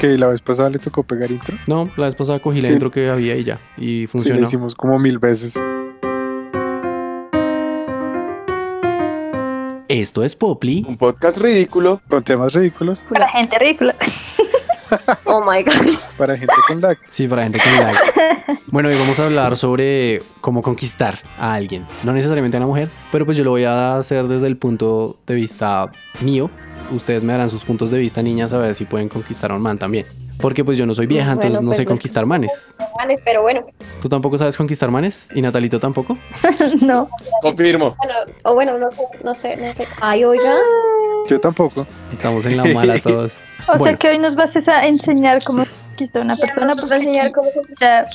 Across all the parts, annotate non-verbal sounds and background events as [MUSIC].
Que la vez pasada le tocó pegar intro. No, la vez pasada cogí la Sí. intro que había y ya. Y Sí, lo funcionó. hicimos como mil veces. Esto es Poply. Un podcast ridículo. Con temas ridículos Para gente ridícula. [LAUGHS] Oh my god. para gente con lag. Sí, para gente con lag. Bueno, hoy vamos a hablar sobre cómo conquistar a alguien. No necesariamente a una mujer, pero pues yo lo voy a hacer desde el punto de vista mío. Ustedes me darán sus puntos de vista, niñas, a ver si pueden conquistar a un man también. Porque pues yo no soy vieja, Bueno, entonces no pues, sé pues, conquistar manes. Manes, Pero bueno, ¿Tú tampoco sabes conquistar manes? ¿Y Natalito tampoco? [LAUGHS] no. Confirmo. bueno, o bueno, no sé, no sé, no sé. Ay, oiga. Yo tampoco. Estamos en la mala todos. [LAUGHS] O Bueno. sea que hoy nos vas a enseñar cómo conquistar a una persona. Enseñar cómo Ya,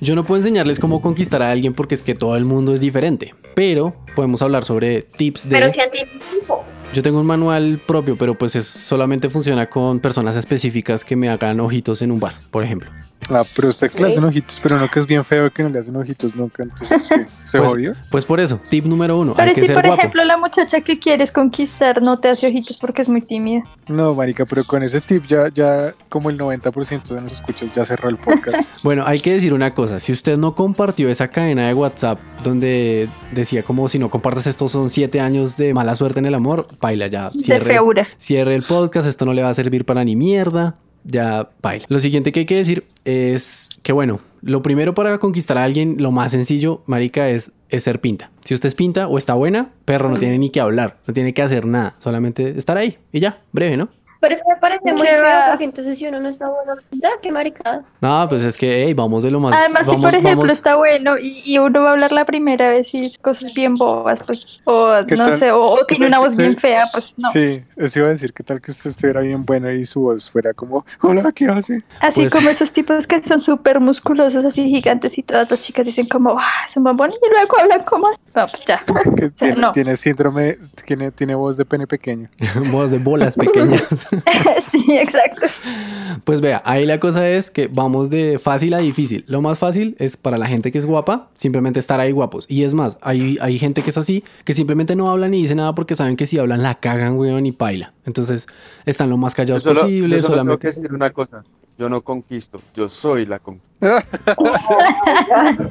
Yo no puedo enseñarles cómo conquistar a alguien porque es que todo el mundo es diferente. Pero podemos hablar sobre tips de... Pero si anticipo. Yo tengo un manual propio, pero pues es, solamente funciona con personas específicas que me hagan ojitos en un bar, por ejemplo. Ah, pero usted que le hacen ojitos, pero no que es bien feo que no le hacen ojitos nunca. Entonces, ¿qué? ¿se Pues- jodió? Pues por eso, tip número uno, Pero hay que si ser por guapo. ejemplo la muchacha que quieres conquistar no te hace ojitos porque es muy tímida. No, marica, pero con ese tip ya, ya como el 90% de los escuchas ya cerró el podcast. [LAUGHS] Bueno, hay que decir una cosa, si usted no compartió esa cadena de WhatsApp donde decía como si no compartes esto son siete años de mala suerte en el amor, baila ya, cierre, cierre el podcast, esto no le va a servir para ni mierda, ya baila. Lo siguiente que hay que decir es que bueno, lo primero para conquistar a alguien, lo más sencillo, marica, es, es ser pinta. Si usted es pinta o está buena, perro no tiene ni que hablar, no tiene que hacer nada, solamente estar ahí y ya, breve, ¿no? Pero eso me parece muy feo porque entonces si uno no está bueno, da, qué maricada. No, pues es que, hey, vamos de lo más... Además, si vamos, por ejemplo vamos- está bueno y, y uno va a hablar la primera vez y dice cosas bien bobas, pues, o ¿Qué no tal- sé, o, o tiene una voz bien usted- fea, pues no. Sí, eso iba a decir, ¿qué tal que usted estuviera bien buena y su voz fuera como, hola, ¿qué hace? Así Pues- como esos tipos que son súper musculosos, así gigantes y todas las chicas dicen como, ah, es un bombón y luego hablan como... No, pues ya. Que [LAUGHS] tiene, no. tiene síndrome, tiene, tiene voz de pene pequeño. [LAUGHS] voz de bolas pequeñas. [LAUGHS] sí, exacto. Pues vea, ahí la cosa es que vamos de fácil a difícil. Lo más fácil es para la gente que es guapa, simplemente estar ahí guapos. Y es más, hay, hay gente que es así, que simplemente no habla ni dice nada porque saben que si hablan la cagan, weón, y paila. Entonces, están lo más Yo callados solo, posible, yo solo tengo que decir una cosa. Yo no conquisto, yo soy la conquista.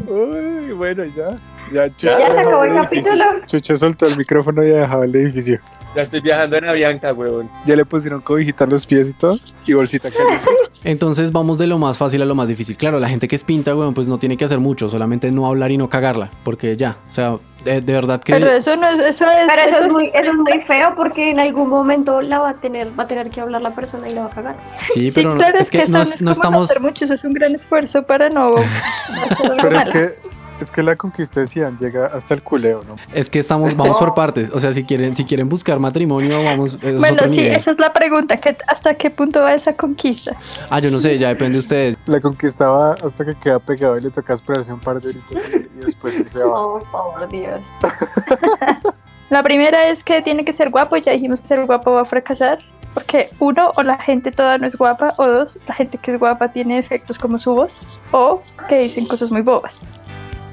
Uy, bueno, ya. Ya, Chucho Ya se acabó el capítulo. Chucho soltó el micrófono y ha dejado el edificio. Ya estoy viajando en Avianca, huevón. Ya le pusieron cobijita a los pies y todo. Y bolsita caliente. [LAUGHS] Entonces, vamos de lo más fácil a lo más difícil. Claro, la gente que es pinta, weón, pues no tiene que hacer mucho, solamente no hablar y no cagarla. Porque ya, o sea, de, de verdad que. Pero eso no es, eso es, Pero eso es sí- muy, eso es muy feo porque en algún momento la va a tener, va a tener que hablar la persona y la va a cagar. Sí, pero no- claro, es que, eso no, es no estamos. hacer mucho, eso es un gran esfuerzo para no... [LAUGHS] Pero es que, es que la conquista decían, llega hasta el culeo, ¿no? Es que estamos, vamos por partes. O sea, si quieren, si quieren buscar matrimonio, vamos. es Bueno, sí, nivel. esa es la pregunta, ¿qué- ¿hasta qué punto va esa conquista? Ah, yo no sé, ya depende de ustedes. La conquistaba hasta que queda pegado y le toca esperarse un par de horitas y, y después sí se va. Oh, [LAUGHS] por favor, Dios. [LAUGHS] La primera es que tiene que ser guapo, ya dijimos que ser guapo va a fracasar, porque uno, o la gente toda no es guapa, o dos, la gente que es guapa tiene defectos como su voz, o que dicen cosas muy bobas.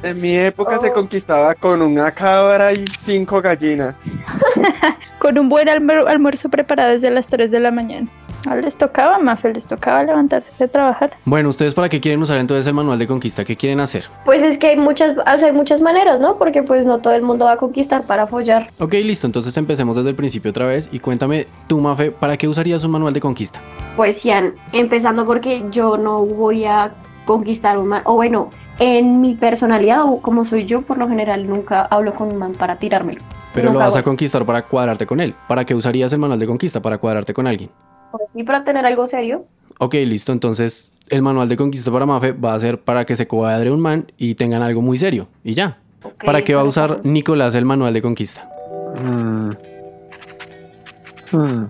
En mi época se Oh. conquistaba con una cabra y cinco gallinas. [LAUGHS] Con un buen almuer- almuerzo preparado desde las 3 de la mañana. A les tocaba, Mafe, les tocaba levantarse de trabajar. Bueno, ¿ustedes para qué quieren usar entonces el manual de conquista? ¿Qué quieren hacer? Pues es que hay muchas, o sea, hay muchas maneras, ¿no? Porque pues no todo el mundo va a conquistar para follar. Ok, listo, entonces empecemos desde el principio otra vez y cuéntame, tú, Mafe, ¿para qué usarías un manual de conquista? Pues Cian, empezando porque yo no voy a conquistar un man, o bueno, en mi personalidad o como soy yo, por lo general nunca hablo con un man para tirármelo. Pero lo vas a conquistar para cuadrarte con él. ¿Para qué usarías el manual de conquista? Para cuadrarte con alguien. Y para tener algo serio, Ok, listo, entonces el manual de conquista para Mafe va a ser para que se cuadre un man y tengan algo muy serio. Y ya. ¿Para qué va a pero- usar Nicolás el manual de conquista? Mm. Hmm.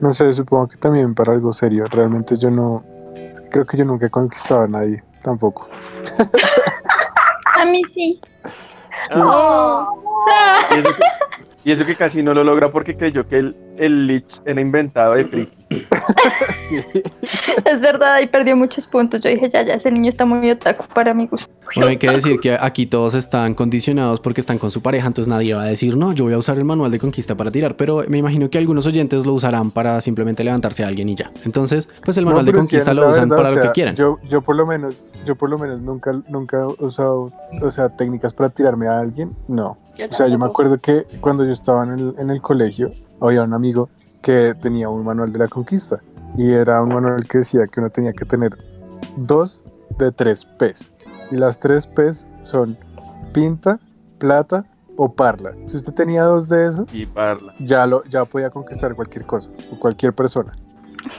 No sé, supongo que también para algo serio. Realmente yo no. es que Creo que yo nunca he conquistado a nadie, tampoco. [LAUGHS] A mí sí. Oh, Y eso, que, y eso que casi no lo logra porque creyó que el, el lich era inventado de friki. Sí. Es verdad, ahí perdió muchos puntos. Yo dije, ya, ya, ese niño está muy otaku para mi gusto. Bueno, hay que decir que aquí todos están condicionados porque están con su pareja, entonces nadie va a decir, no, yo voy a usar el manual de conquista para tirar, pero me imagino que algunos oyentes lo usarán para simplemente levantarse a alguien y ya. Entonces, pues el manual No, de conquista es lo usan verdad, para o lo que quieran. Yo, yo por lo menos, yo por lo menos nunca, nunca he usado, o sea, técnicas para tirarme a alguien, no. O sea, yo me acuerdo que cuando yo estaba en el, en el colegio, había un amigo que tenía un manual de la conquista y era un manual que decía que uno tenía que tener dos de tres P's. Y las tres P's son pinta, plata o parla. Si usted tenía dos de esas, Y parla. ya, lo, ya podía conquistar cualquier cosa o cualquier persona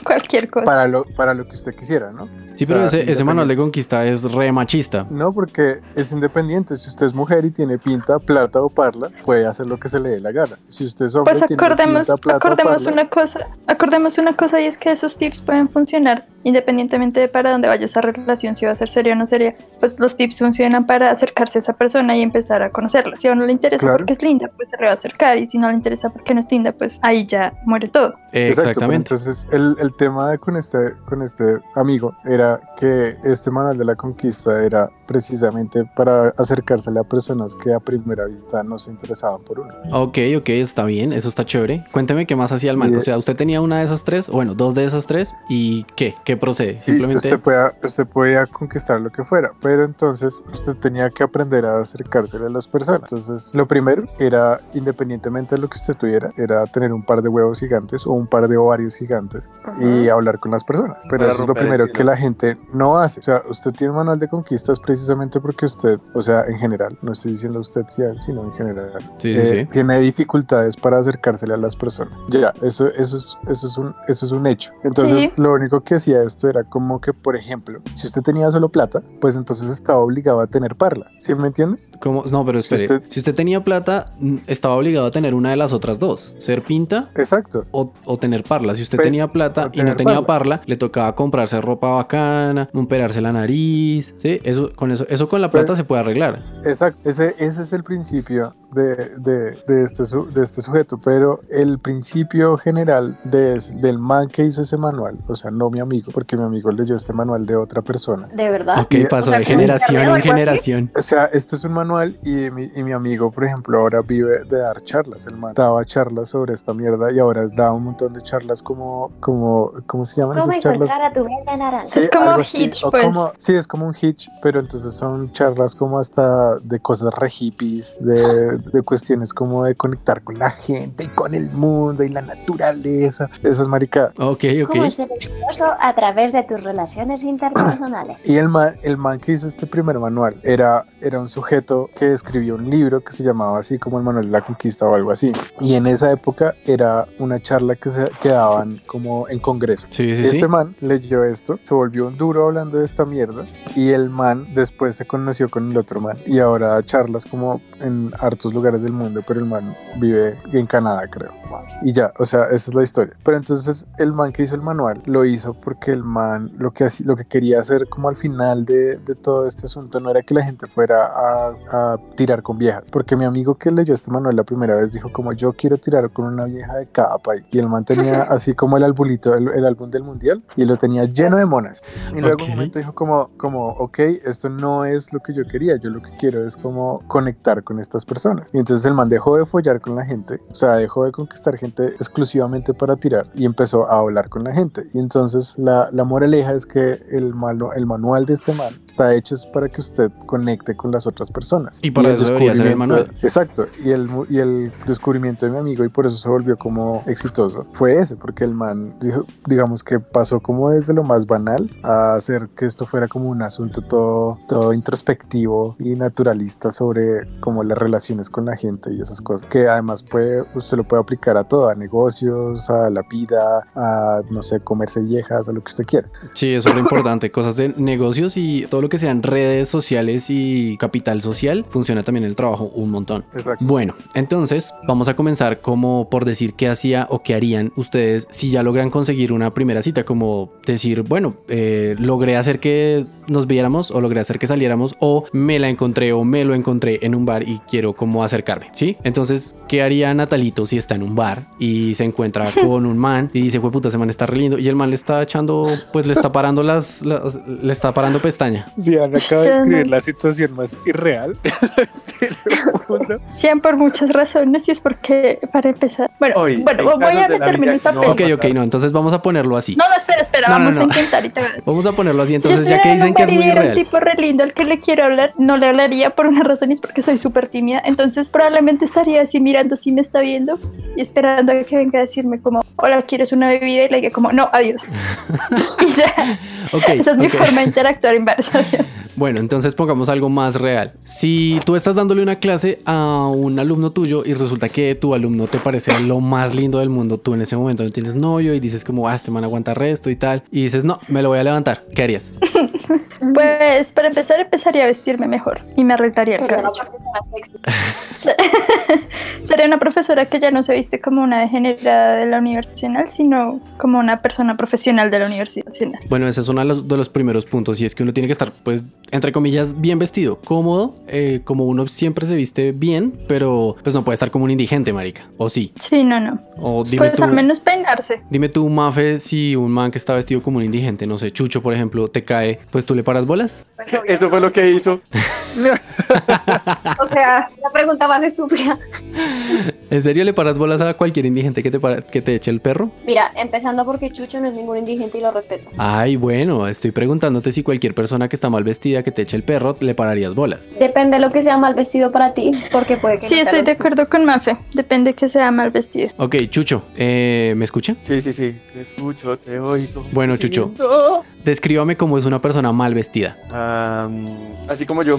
Cualquier cosa. para lo, para lo que usted quisiera, ¿no? Sí, pero o sea, ese, ese manual de conquista es re machista. No, porque es independiente. Si usted es mujer y tiene pinta, plata o parla, puede hacer lo que se le dé la gana. Si usted es hombre Pues y tiene acordemos, pinta, plata o acordemos parla, una cosa, acordemos una cosa y es que esos tips pueden funcionar independientemente de para dónde vaya esa relación, si va a ser seria o no seria, pues los tips funcionan para acercarse a esa persona y empezar a conocerla. Si a uno le interesa Claro. porque es linda, pues se le va a acercar y si no le interesa porque no es linda, pues ahí ya muere todo. Exacto, Exactamente. entonces el, el tema con este, con este amigo era que este manual de la conquista era precisamente para acercársele a personas que a primera vista no se interesaban por uno. Ok, ok, está bien, eso está chévere. Cuénteme qué más hacía el man. O sea, usted tenía una de esas tres, bueno, dos de esas tres, ¿y qué? ¿Qué procede? Simplemente. usted podía, usted podía conquistar lo que fuera, pero entonces usted tenía que aprender a acercársele a las personas. Entonces, lo primero era, independientemente de lo que usted tuviera, era tener un par de huevos gigantes o un par de ovarios gigantes y hablar con las personas. Pero Para eso es lo primero que la gente no hace. O sea, usted tiene un manual de conquistas precisamente porque usted, o sea, en general, no estoy diciendo usted a él, sino en general, Sí, eh, sí. tiene dificultades para acercársele a las personas. Ya, eso, eso, es, eso, es, un, eso es un hecho. Entonces, Sí. lo único que hacía esto era como que, por ejemplo, si usted tenía solo plata, pues entonces estaba obligado a tener parla. ¿Sí me entiende? ¿Cómo? No, pero Si espere. usted- Si usted tenía plata, estaba obligado a tener una de las otras dos: ser pinta Exacto. o, o tener parla. Si usted Pe- tenía plata y no tenía parla. parla, le tocaba comprarse ropa bacana, operarse la nariz. Sí, eso con eso, eso con la plata Pe- se puede arreglar. Exacto, ese, ese es el principio de, de, de este, su- de este sujeto, pero el principio general de, del man que hizo ese manual, o sea, no mi amigo, porque mi amigo leyó este manual de otra persona. ¿De verdad? Ok, y- pasó o sea, de ¿como generación en generación. O sea, este es un manual y mi, y mi amigo, por ejemplo, ahora vive de dar charlas. El man daba charlas sobre esta mierda y ahora da un montón de charlas como, como ¿cómo se llaman ¿Cómo esas charlas? a tu? Sí, es como Hitch, o pues. como- sí, es como un hitch, pero entonces son charlas como hasta de cosas re hippies, de, de cuestiones como de conectar con la gente y con el mundo y la naturaleza, esas maricadas. Ok, ok. ¿Cómo ser exitoso a través de tus relaciones interpersonales? [CLEARS THROAT] Y el man, el man que hizo este primer manual era, era un sujeto que escribió un libro que se llamaba así como el Manual de la Conquista o algo así. Y en esa época era una charla que se que daban como en congreso. Sí, sí, Este sí. man leyó esto, se volvió un duro hablando de esta mierda y el man después se conoció con el otro man y ahora da charlas como en hartos lugares del mundo, pero el man vive en Canadá creo. Y ya, o sea, esa es la historia. Pero entonces el man que hizo el manual lo hizo porque el man lo que, lo que quería hacer como al final de, de todo este asunto no era que la gente fuera a, a tirar con viejas. Porque mi amigo que leyó este manual la primera vez dijo como yo quiero tirar con una vieja de cada país. Y el man tenía [LAUGHS] así como el albulito, el, el álbum del mundial y lo tenía lleno de monas. Y luego Ok. un momento dijo como, como, ok, esto no es lo que yo quería, yo lo que quiero es como conectar con estas personas. Y entonces el man dejó de follar con la gente, o sea, dejó de conquistar gente exclusivamente para tirar y empezó a hablar con la gente. Y entonces la, la moraleja es que el, manu- el manual de este man está hecho es para que usted conecte con las otras personas. Y para eso debería ser el manual. Exacto, y el, y el descubrimiento de mi amigo, y por eso se volvió como exitoso, fue ese, porque el man, dijo, digamos que pasó como desde lo más banal a hacer que esto fuera como un asunto todo, todo introspectivo y naturalista sobre como las relaciones con la gente y esas cosas, que además puede, usted lo puede aplicar a todo, a negocios, a la vida, a, no sé, comerse viejas, a lo que usted quiera. Sí, eso es lo importante. Cosas de negocios y todo lo que sean redes sociales y capital social, funciona también el trabajo un montón. Exacto. Bueno, entonces vamos a comenzar como por decir qué hacía o qué harían ustedes si ya logran conseguir una primera cita, como decir, bueno, eh, logré hacer que nos viéramos o logré hacer que saliéramos o me la encontré o me lo encontré en un bar y quiero como acercarme, ¿sí? Entonces, ¿qué haría Natalito si está en un bar y se encuentra [LAUGHS] con un man y dice, puta, ese man está re lindo y el man le está echando, pues le está parando las, las- le está parando pestaña? Sí, Ana acaba de Yo no- escribir la situación más irreal [LAUGHS] del mundo. Sean por muchas razones y es porque, para empezar, bueno, Oye, bueno, voy a meterme en el que no- papel. Ok, ok, no, entonces vamos a ponerlo así. No, no, espera, espera, No, vamos no. a intentar y te Vamos a ponerlo así, Si entonces ya estuviera que dicen que es muy viera un real. tipo re lindo al que le quiero hablar, no le hablaría por una razón y es porque soy súper tímida. Entonces probablemente estaría así mirando si me está viendo y esperando a que venga a decirme como, hola, ¿quieres una bebida? Y le diga como, no, adiós. [LAUGHS] [LAUGHS] y ya, Esa es mi forma de interactuar adiós. [LAUGHS] Bueno, entonces pongamos algo más real. Si tú estás dándole una clase a un alumno tuyo y resulta que tu alumno te parece lo más lindo del mundo, tú en ese momento no tienes novio y dices como, ah, este man aguanta resto y tal, y dices, no, me lo voy a levantar, ¿qué harías? [LAUGHS] Pues para empezar empezaría a vestirme mejor y me arreglaría el cabello. [LAUGHS] Sería una profesora que ya no se viste como una degenerada de la Universidad Nacional, sino como una persona profesional de la Universidad Nacional. Bueno, ese es uno de los, de los primeros puntos y es que uno tiene que estar, pues, entre comillas, bien vestido, cómodo, eh, como uno siempre se viste bien, pero pues no puede estar como un indigente, marica, o sí, Sí, no, no. o dime Pues tú. al menos peinarse. Dime tú, Mafe, si un man que está vestido como un indigente, no sé, Chucho, por ejemplo, te cae, pues tú le paras bolas. Pues. Eso fue lo que hizo. [LAUGHS] O sea, la pregunta más estúpida. ¿En serio le paras bolas a cualquier indigente que te, para- que te eche el perro? Mira, empezando porque Chucho no es ningún indigente y lo respeto. Ay, bueno, estoy preguntándote si cualquier persona que está mal vestida que te eche el perro, le pararías bolas. Depende de lo que sea mal vestido para ti, porque puede que Sí, no estoy de acuerdo con Mafe. Depende que sea mal vestido. Ok, Chucho, eh, ¿me escucha? Sí, sí, sí. Te escucho, te oigo. Bueno. Chucho. Descríbame cómo es una persona mal vestida. Am, así como yo.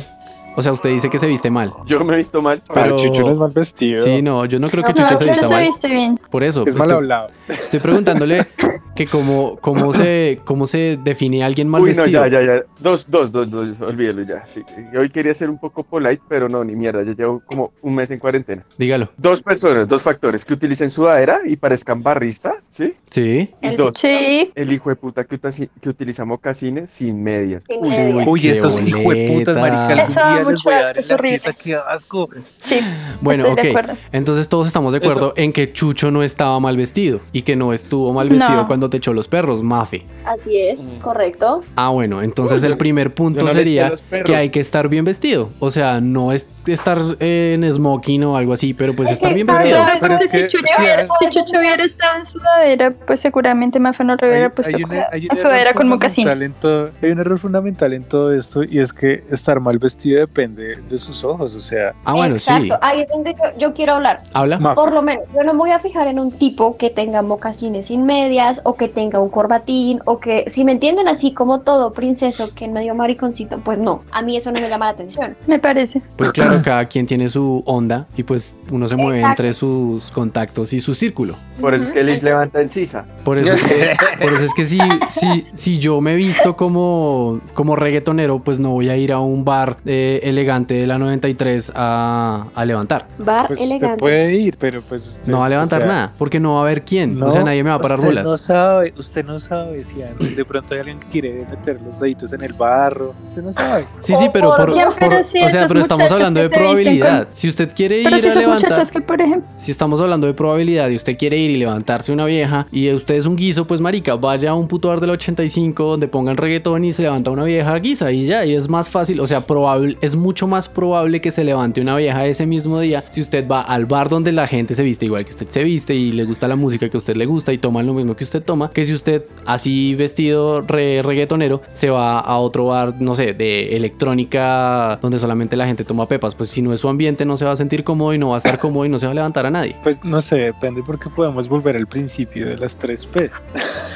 O sea, usted dice que se viste mal. Yo me he visto mal. Pero- Pero Chucho no es mal vestido. Sí, no, yo no creo que No, Chucho No, se vista no se mal. viste bien. Por eso, Es mal estoy, hablado. estoy preguntándole [LAUGHS] que cómo, cómo, se, cómo se define a alguien mal Uy, no, vestido. ya, ya, ya. Dos, dos, dos, dos. Olvídelo ya. Sí. Hoy quería ser un poco polite, pero no, ni mierda. Ya llevo como un mes en cuarentena. Dígalo. Dos personas, dos factores. Que utilicen sudadera y parezcan barrista, ¿sí? Sí. Y El- dos. Sí, El hijo de puta que, utasi- que utiliza mocasines sin medias. Sin Uy, medias. uy, esos hijueputas, boleta. marica. Algún Eso da mucho asco, es horrible. qué asco. sí. Bueno, Estoy de ok. acuerdo. Entonces todos estamos de acuerdo en que Chucho no estaba mal vestido y que no estuvo mal vestido No. cuando te echó los perros, Mafe. Así es, Mm. correcto. Ah, bueno, entonces Uy, el primer punto no sería los perros. que hay que estar bien vestido. O sea, no es estar eh, en smoking o algo así, pero pues Es estar que, bien vestido. ¿Sabes? Pero es si, Chucho sí, hubiera, hay- si estado en sudadera, pues seguramente Mafe no lo hubiera puesto en sudadera con mocasines. hay un error fundamental en todo esto y es que estar mal vestido depende de sus ojos. O sea, Ah, bueno, sí. Exacto, ahí es donde yo, yo quiero hablar. Habla. Ma- Por lo menos, yo no me voy a fijar en un tipo que tenga mocasines sin medias o que tenga un corbatín o que, si me entienden así como todo princeso que en medio mariconcito, pues no, a mí eso no me llama la atención. [LAUGHS] Me parece. Pues claro, [CLEARS THROAT] cada quien tiene su onda y pues uno se mueve Exacto. entre sus contactos y su círculo. Por eso es que Liz levanta en sisa. Por eso es que, [LAUGHS] por eso es que si, si, si yo me visto como, como reggaetonero, pues no voy a ir a un bar eh, elegante de la 93 a, a levantar. Bar pues usted elegante. puede ir, pero pues usted No va a levantar o sea, nada, porque no va a haber quién. o sea, nadie me va a parar usted bolas. No sabe, usted no sabe si de pronto hay alguien que quiere meter los deditos en el barro. Usted no sabe. Sí, sí, pero por, Ya, por- pero sí, o sea, pero estamos hablando de probabilidad. Si usted quiere ir Pero si a levantar, muchachas que, por ejemplo, si estamos hablando de probabilidad y usted quiere ir y levantarse una vieja y usted es un guiso, pues marica, vaya a un puto bar del 85 donde pongan reggaetón y se levanta una vieja guisa y ya, y es más fácil, o sea, probable, es mucho más probable que se levante una vieja ese mismo día si usted va al bar donde la gente se viste igual que usted se viste y le gusta la música que a usted le gusta y toma lo mismo que usted toma, que si usted así vestido re reggaetonero se va a otro bar, no sé, de electrónica donde solamente la gente toma pepas, pues si no es su ambiente no se va a sentir cómodo y no va a estar cómodo y no se va a levantar a nadie. Pues no sé, depende porque podemos volver al principio de las tres P's.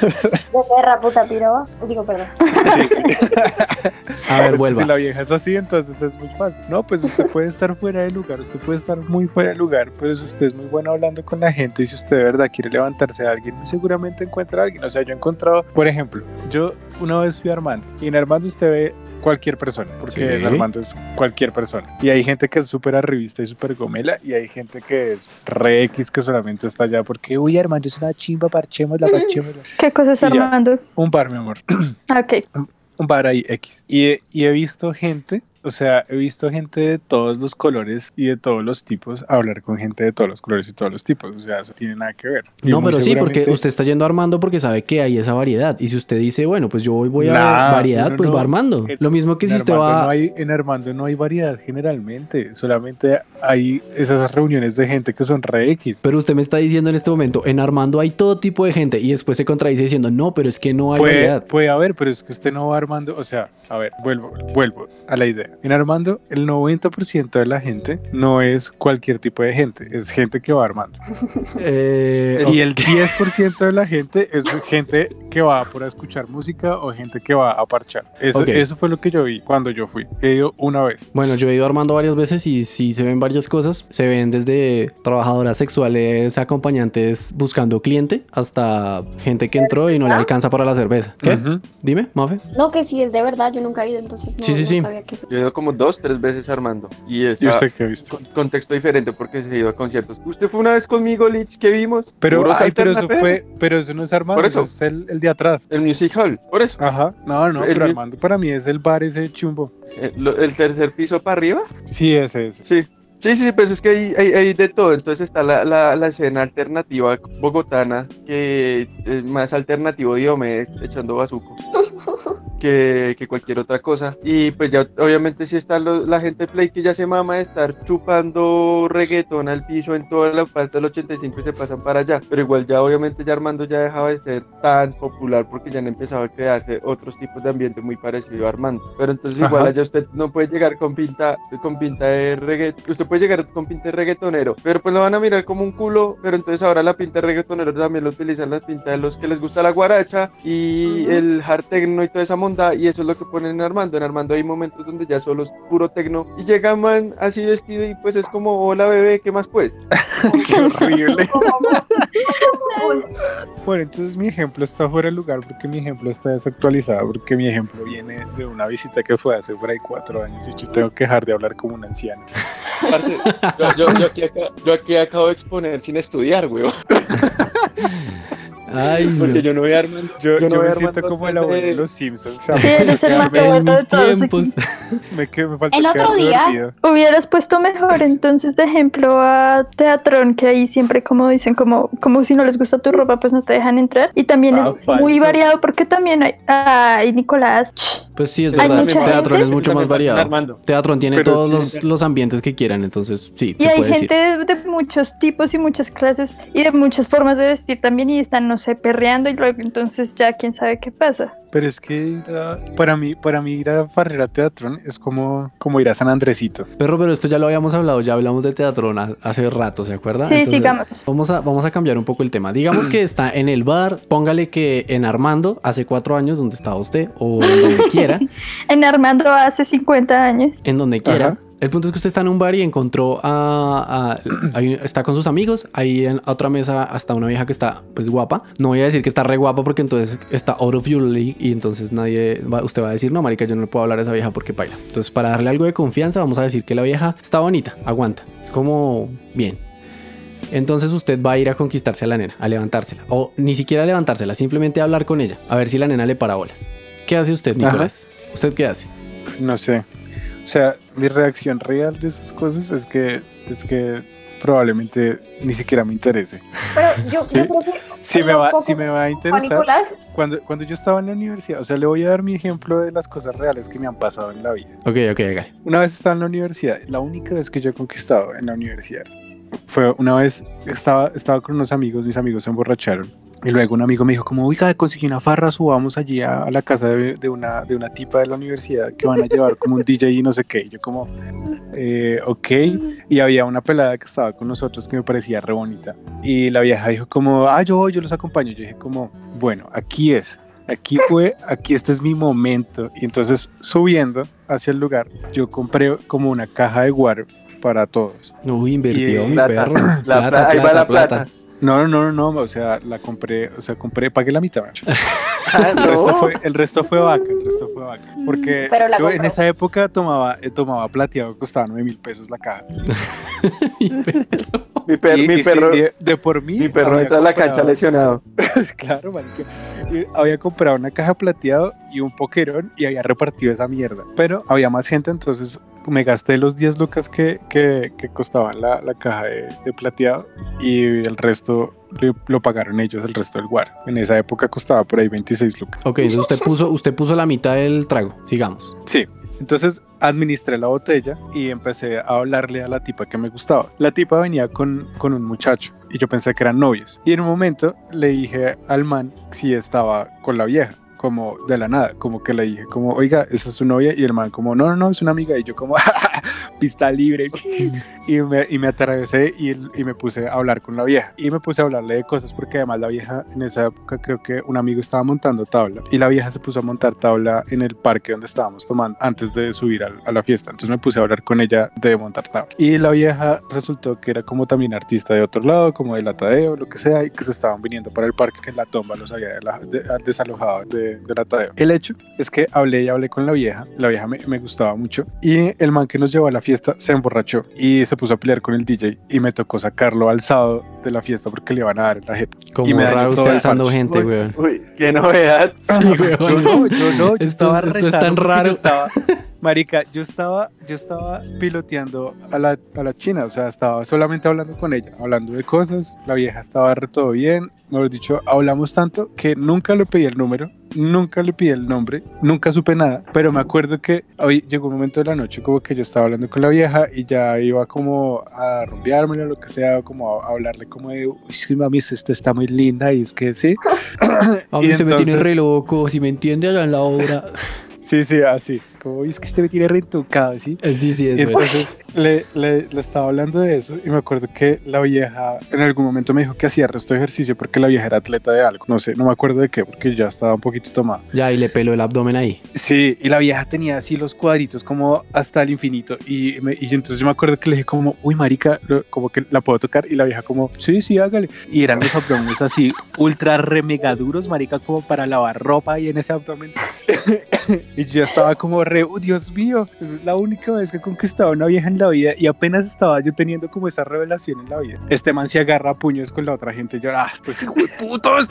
[LAUGHS] De perra puta piroba. Digo, perdón. Sí, sí. [LAUGHS] A ver, vuelva. si la vieja es así, entonces es muy fácil. No, pues usted puede estar fuera de lugar, usted puede estar muy fuera de lugar, pero si usted es muy bueno hablando con la gente y si usted de verdad quiere levantarse a alguien, seguramente encuentra a alguien. O sea, yo he encontrado, por ejemplo, yo una vez fui a Armando y en Armando usted ve cualquier persona, porque Sí. en Armando es cualquier persona. Y hay gente que es súper arribista y súper gomela y hay gente que es re X que solamente está allá porque, uy, Armando es una chimba, parchémosla, parchémosla. ¿Qué cosas Y ya. Armando? Un bar, mi amor. Ah, Ok. un bar ahí X. Y he, y he visto gente, o sea, he visto gente de todos los colores y de todos los tipos hablar con gente de todos los colores y todos los tipos. O sea, eso tiene nada que ver. Y No, pero sí, porque usted está yendo Armando porque sabe que hay esa variedad. Y si usted dice, bueno, pues yo hoy voy a Nah, variedad, no, pues no. va Armando. En- Lo mismo que si usted va. no hay, en Armando no hay variedad generalmente, solamente hay esas reuniones de gente que son re X. Pero usted me está diciendo en este momento, en Armando hay todo tipo de gente. Y después se contradice diciendo, no, pero es que no hay Puede, variedad. puede haber, pero es que usted no va armando, o sea, a ver, vuelvo, vuelvo a la idea. En Armando, el 90% de la gente no es cualquier tipo de gente, es gente que va armando. [LAUGHS] Eh, Y el 10% de la gente es gente que va por a escuchar música o gente que va a parchar. Eso, Ok. eso fue lo que yo vi cuando yo fui. He ido una vez. Bueno, yo he ido armando varias veces y sí se ven varias cosas. Se ven desde trabajadoras sexuales, acompañantes buscando cliente, hasta gente que entró y no le alcanza para la cerveza. ¿Qué? Ujú. Dime, Mafe. No, que sí es de verdad, yo nunca he ido, entonces no, Sí, sí, no sí. sabía que sí. Yo he ido como dos, tres veces armando. Y es ¿Y usted qué con contexto diferente porque se ha ido a conciertos. Usted fue una vez conmigo, Lich, que vimos. Pero, ay, pero eso fue, pero eso no es Armando, Por eso. es el, el de atrás. El Music Hall, por eso. Ajá, no, no, El pero Armando para mí es el bar ese chumbo. Eh, lo- el tercer piso para arriba. Sí, ese es. Sí. Sí, sí, sí, pues es que hay, hay, hay de todo. Entonces está la, la, la escena alternativa bogotana, que es más alternativo Diomedes echando bazuco [LAUGHS] que, que cualquier otra cosa. Y pues ya obviamente sí está lo- la gente play que ya se mama de estar chupando reggaetón al piso en toda la parte del 85 y se pasan para allá. Pero igual ya obviamente ya Armando ya dejaba de ser tan popular porque ya han empezado a crearse otros tipos de ambiente muy parecido a Armando. Pero entonces igual Ajá. allá usted no puede llegar con pinta, con pinta de reggaetón. Usted puede llegar con pinta de reggaetonero, pero pues lo van a mirar como un culo. Pero entonces ahora la pinta de reggaetonero también lo utilizan la pinta de los que les gusta la guaracha y Ujú. el hard techno y toda esa monda. Y eso es lo que ponen en Armando. En Armando hay momentos donde ya solo es puro techno y llega man así vestido y pues es como, hola bebé, ¿qué más pues? [LAUGHS] Qué horrible. [LAUGHS] Bueno, entonces mi ejemplo está fuera de lugar porque mi ejemplo está desactualizado, porque mi ejemplo viene de una visita que fue hace por ahí cuatro años y yo tengo que dejar de hablar como un anciano. [LAUGHS] Yo, aquí, yo aquí acabo de exponer sin estudiar, weón. [LAUGHS] Ay, [LAUGHS] Porque yo no voy a Armando. Yo, Yo no yo voy me a siento como el abuelo de los Simpsons. Sí, él es el más abuelo de todos. [LAUGHS] Me, que, me falta El otro día- dormido. Hubieras puesto mejor entonces de ejemplo a Teatrón, que ahí siempre como dicen, como, como si no les gusta tu ropa, pues no te dejan entrar. Y también Ah, es muy falso. variado porque también hay, ay, Nicolás, Pues sí, es Hay verdad. Teatrón es mucho más variado. Armando. Teatrón tiene Pero todos sí. los, los ambientes que quieran, entonces sí, Y se hay puede gente decir. de, de muchos tipos y muchas clases y de muchas formas de vestir también y están, no sé, perreando y luego entonces ya quién sabe qué pasa. Pero es que ir a- para mí, para mí ir a Farrera Teatrón es como, como ir a San Andresito. Perro, pero esto ya lo habíamos hablado, ya hablamos de Teatrón ha- hace rato, ¿se acuerda? Sí, Entonces, sigamos. Vamos a, vamos a cambiar un poco el tema. Digamos que está en el bar, póngale que en Armando, hace cuatro años, donde estaba usted, o en donde quiera, [LAUGHS] En Armando hace 50 años. en donde quiera. Ajá. El punto es que usted está en un bar y encontró a, [CLEARS THROAT] está con sus amigos, ahí en otra mesa hasta una vieja que está pues guapa. No voy a decir que está re guapa porque entonces está out of your league y entonces nadie, va- usted va a decir, no, marica, yo no le puedo hablar a esa vieja porque baila. Entonces para darle algo de confianza vamos a decir que la vieja está bonita, aguanta, es como bien. Entonces usted va a ir a conquistarse a la nena, a levantársela. O ni siquiera a levantársela, simplemente a hablar con ella, a ver si la nena le para bolas. ¿Qué hace usted, Ajá. Nicolás? ¿Usted qué hace? No sé. O sea, mi reacción real de esas cosas es que, es que probablemente ni siquiera me interese. Pero yo, [LAUGHS] Sí. yo creo que Si En me va, si me va a interesar, cuando, cuando yo estaba en la universidad, o sea, le voy a dar mi ejemplo de las cosas reales que me han pasado en la vida. Ok, ok, hágale. Una vez estaba en la universidad, la única vez que yo he conquistado en la universidad fue una vez estaba, estaba con unos amigos, mis amigos se emborracharon. Y luego un amigo me dijo como, oiga, conseguí una farra, subamos allí a, la casa de, una, de una tipa de la universidad que van a llevar como un DJ y no sé qué. Yo como, eh, ok. Y había una pelada que estaba con nosotros que me parecía re bonita. Y la vieja dijo como, ah, yo yo los acompaño. Yo dije como, bueno, aquí es. aquí fue, aquí este es mi momento. Y entonces subiendo hacia el lugar, yo compré como una caja de guaro para todos. Uy, invirtió Y mi plata. perro. La Plata, pla- ahí va la plata. No, no, no, no, no, o sea, la compré, o sea, compré, pagué la mitad. macho. [LAUGHS] Ah, El resto no. fue, el resto fue vaca, el resto fue vaca. Porque Pero la yo en esa época tomaba, eh, tomaba plateado, costaba 9 mil pesos la caja. [LAUGHS] Mi, per- Y- mi y sí, perro, de por mí. mi perro entra a la cancha lesionado. [LAUGHS] Claro, marica. Había comprado una caja plateado y un poquerón y había repartido esa mierda. Pero había más gente, entonces me gasté los 10 lucas que, que, que costaban la, la caja de, de plateado y el resto lo, lo pagaron ellos, el resto del guar. En esa época costaba por ahí 26 lucas. Ok, entonces usted puso, usted puso la mitad del trago. Sigamos. Sí. Entonces administré la botella y empecé a hablarle a la tipa que me gustaba. La tipa venía con, con un muchacho y yo pensé que eran novios. Y en un momento le dije al man si estaba con la vieja, como de la nada, como que le dije como, oiga, esa es su novia y el man como, no, no, no, es una amiga y yo como, [LAUGHS] pista libre y me, y me atravesé y, y me puse a hablar con la vieja. Y me puse a hablarle de cosas porque además la vieja en esa época creo que un amigo estaba montando tabla y la vieja se puso a montar tabla en el parque donde estábamos tomando antes de subir al- a, la fiesta. Entonces me puse a hablar con ella de montar tabla. Y la vieja resultó que era como también artista de otro lado como del atadeo lo que sea y que se estaban viniendo para el parque que la tomba los había de la- de- desalojado de, del atadeo el hecho es que hablé y hablé con la vieja la vieja me, me gustaba mucho y el man que nos llevó a la fiesta se emborrachó y se puso a pelear con el DJ y me tocó sacarlo alzado de la fiesta porque le iban a dar en la jeta. Como Y me raro usted alzando gente, Uy, weón. Uy, qué novedad. [LAUGHS] Sí, Yo weón. no, yo no, yo Esto estaba es- esto es tan raro. Yo estaba, [LAUGHS] marica, yo estaba, yo estaba piloteando a la, a la china, o sea, estaba solamente hablando con ella, hablando de cosas, la vieja estaba re todo bien, mejor dicho, hablamos tanto que nunca le pedí el número, nunca le pedí el nombre, nunca supe nada, pero me acuerdo que hoy llegó un momento de la noche como que yo estaba hablando con la vieja y ya iba como a rumbeármela, lo que sea, como a, hablarle como de, sí, mami, esto está muy linda y es que sí. [LAUGHS] A mí Y se me tiene re loco, si me entiende allá en la obra. Sí, sí, así. Como, "Uy, es que usted me tiene reentucado, ¿sí? Eh, Sí, sí, Y eso es. entonces le, le, le estaba hablando de eso y me acuerdo que la vieja en algún momento me dijo que hacía resto de ejercicio porque la vieja era atleta de algo. No sé, no me acuerdo de qué porque ya estaba un poquito tomada. Ya, y le peló el abdomen ahí. Sí, y la vieja tenía así los cuadritos como hasta el infinito. Y, me- y entonces yo me acuerdo que le dije como, uy, marica, como que la puedo tocar. Y la vieja como, sí, sí, hágale. Y eran los abdomenes así, ultra re mega duros, marica, como para lavar ropa ahí en ese abdomen. [LAUGHS] y yo estaba como "Oh, Dios mío, es la única vez que he conquistado a una vieja en la vida. Y apenas estaba yo teniendo como esa revelación en la vida. Este man se agarra a puños con la otra gente. Y yo, ah, estos hijos de putos.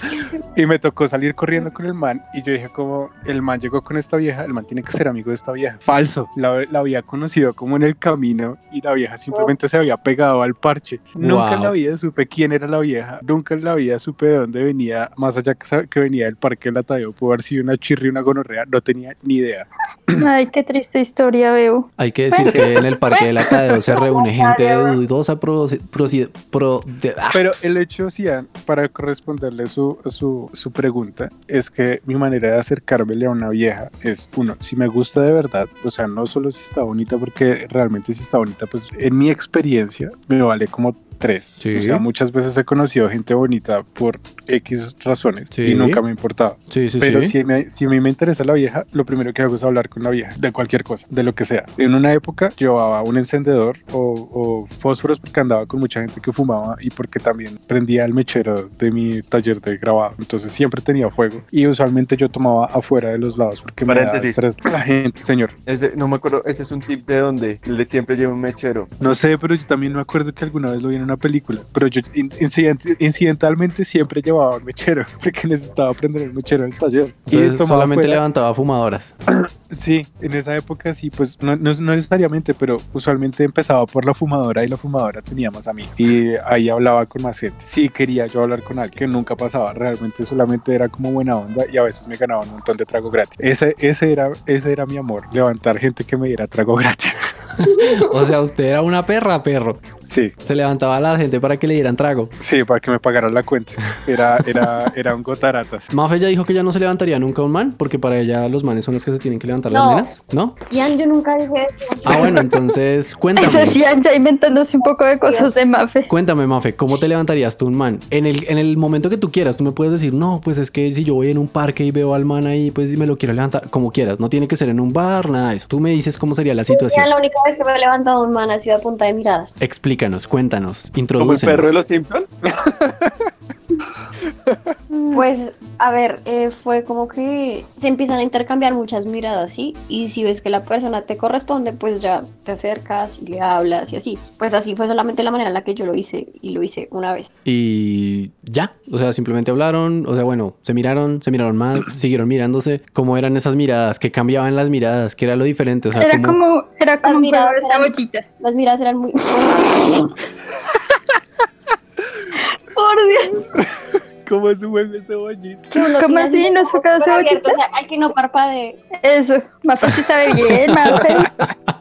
Y me tocó salir corriendo con el man y yo dije como, el man llegó con esta vieja, el man tiene que ser amigo de esta vieja. Falso, la, la había conocido como en el camino y la vieja simplemente se había pegado al parche. Nunca en la Wow. vida supe quién era la vieja, nunca en la vida supe de dónde venía, más allá que, que venía del parque del Atadeo, pudo haber sido una chirri, una gonorrea, no tenía ni idea. [CLEARS THROAT] [CLEARS THROAT] Ay, qué triste historia veo. Hay que decir que en el [LAUGHS] parque del Atadeo se reúne gente de dudosa pro- de- ah, Pero el hecho, Cian, para corresponderle su, su, su pregunta, es que mi manera de acercármele a una vieja es, uno, si me gusta de verdad, o sea, no solo si está bonita, porque realmente si está bonita, pues en mi experiencia me vale como tres. Sí. O sea, muchas veces he conocido gente bonita por X razones Sí. y nunca me ha importado. Sí, sí, Pero sí. si, me- si a mí me interesa la vieja, lo primero que hago es hablar con la vieja, de cualquier cosa, de lo que sea. En una época llevaba un encendedor o, o fósforos porque andaba con mucha gente que fumaba y porque también prendía el mechero de mi taller de grabado. Entonces siempre tenía fuego y usualmente yo tomaba afuera de los lados porque me daba Paréntesis. estrés la gente. Señor, Ese, no me acuerdo, ese es un tip de donde siempre lleva un mechero. no sé, pero yo también me acuerdo que alguna vez lo vi en una película, pero yo in- incident- incidentalmente siempre llevaba un mechero [LAUGHS] porque necesitaba prender el mechero del taller. Y tomaba solamente levantaba fumadoras. [CLEARS THROAT] Sí, en esa época sí, pues no, no, no necesariamente, pero usualmente empezaba por la fumadora y la fumadora tenía más amigos. Y ahí hablaba con más gente. Sí, quería yo hablar con alguien que nunca pasaba, realmente solamente era como buena onda y a veces me ganaba un montón de trago gratis. Ese, ese, era, ese era mi amor, levantar gente que me diera trago [LAUGHS] gratis. [LAUGHS] O sea, usted era una perra, perro. Sí, Se levantaba a la gente para que le dieran trago. sí, para que me pagaran la cuenta. Era, era, era un gotaratas. Mafe ya dijo que ya no se levantaría nunca un man, porque para ella los manes son los que se tienen que levantar No. las nenas, ¿no? Ian, yo nunca dije eso. Ah, bueno, entonces [LAUGHS] Eso cuéntame. decían ya inventándose un poco de cosas de Mafe. Cuéntame, Mafe, ¿cómo te levantarías tú un man? En el, en el momento que tú quieras, tú me puedes decir, no, pues es que si yo voy en un parque y veo al man ahí, pues me lo quiero levantar, como quieras. No tiene que ser en un bar, nada de eso. Tú me dices cómo sería la situación. Ian, la única vez que me he levantado un man ha sido a punta de miradas. Explícanos, cuéntanos, Como el perro de los Simpsons. [LAUGHS] [LAUGHS] Pues, a ver, eh, fue como que se empiezan a intercambiar muchas miradas, ¿sí? Y si ves que la persona te corresponde, pues ya te acercas y le hablas y así. Pues así fue solamente la manera en la que yo lo hice y lo hice una vez. Y ya, o sea, simplemente hablaron, o sea, bueno, se miraron, se miraron más, [COUGHS] siguieron mirándose. ¿Cómo eran esas miradas? ¿Qué cambiaban las miradas? ¿Qué era lo diferente? O sea, Era ¿cómo- como, era como miradas eran- cebollita. Las miradas eran muy... [LAUGHS] [LAUGHS] Por Dios. ¿Cómo es un juego de cebollita? ¿Cómo así? ¿No es su casa pero abierto, cebollita? O sea, al que no parpadee. Eso, Mafe sí sabe bien, Mafe. [LAUGHS]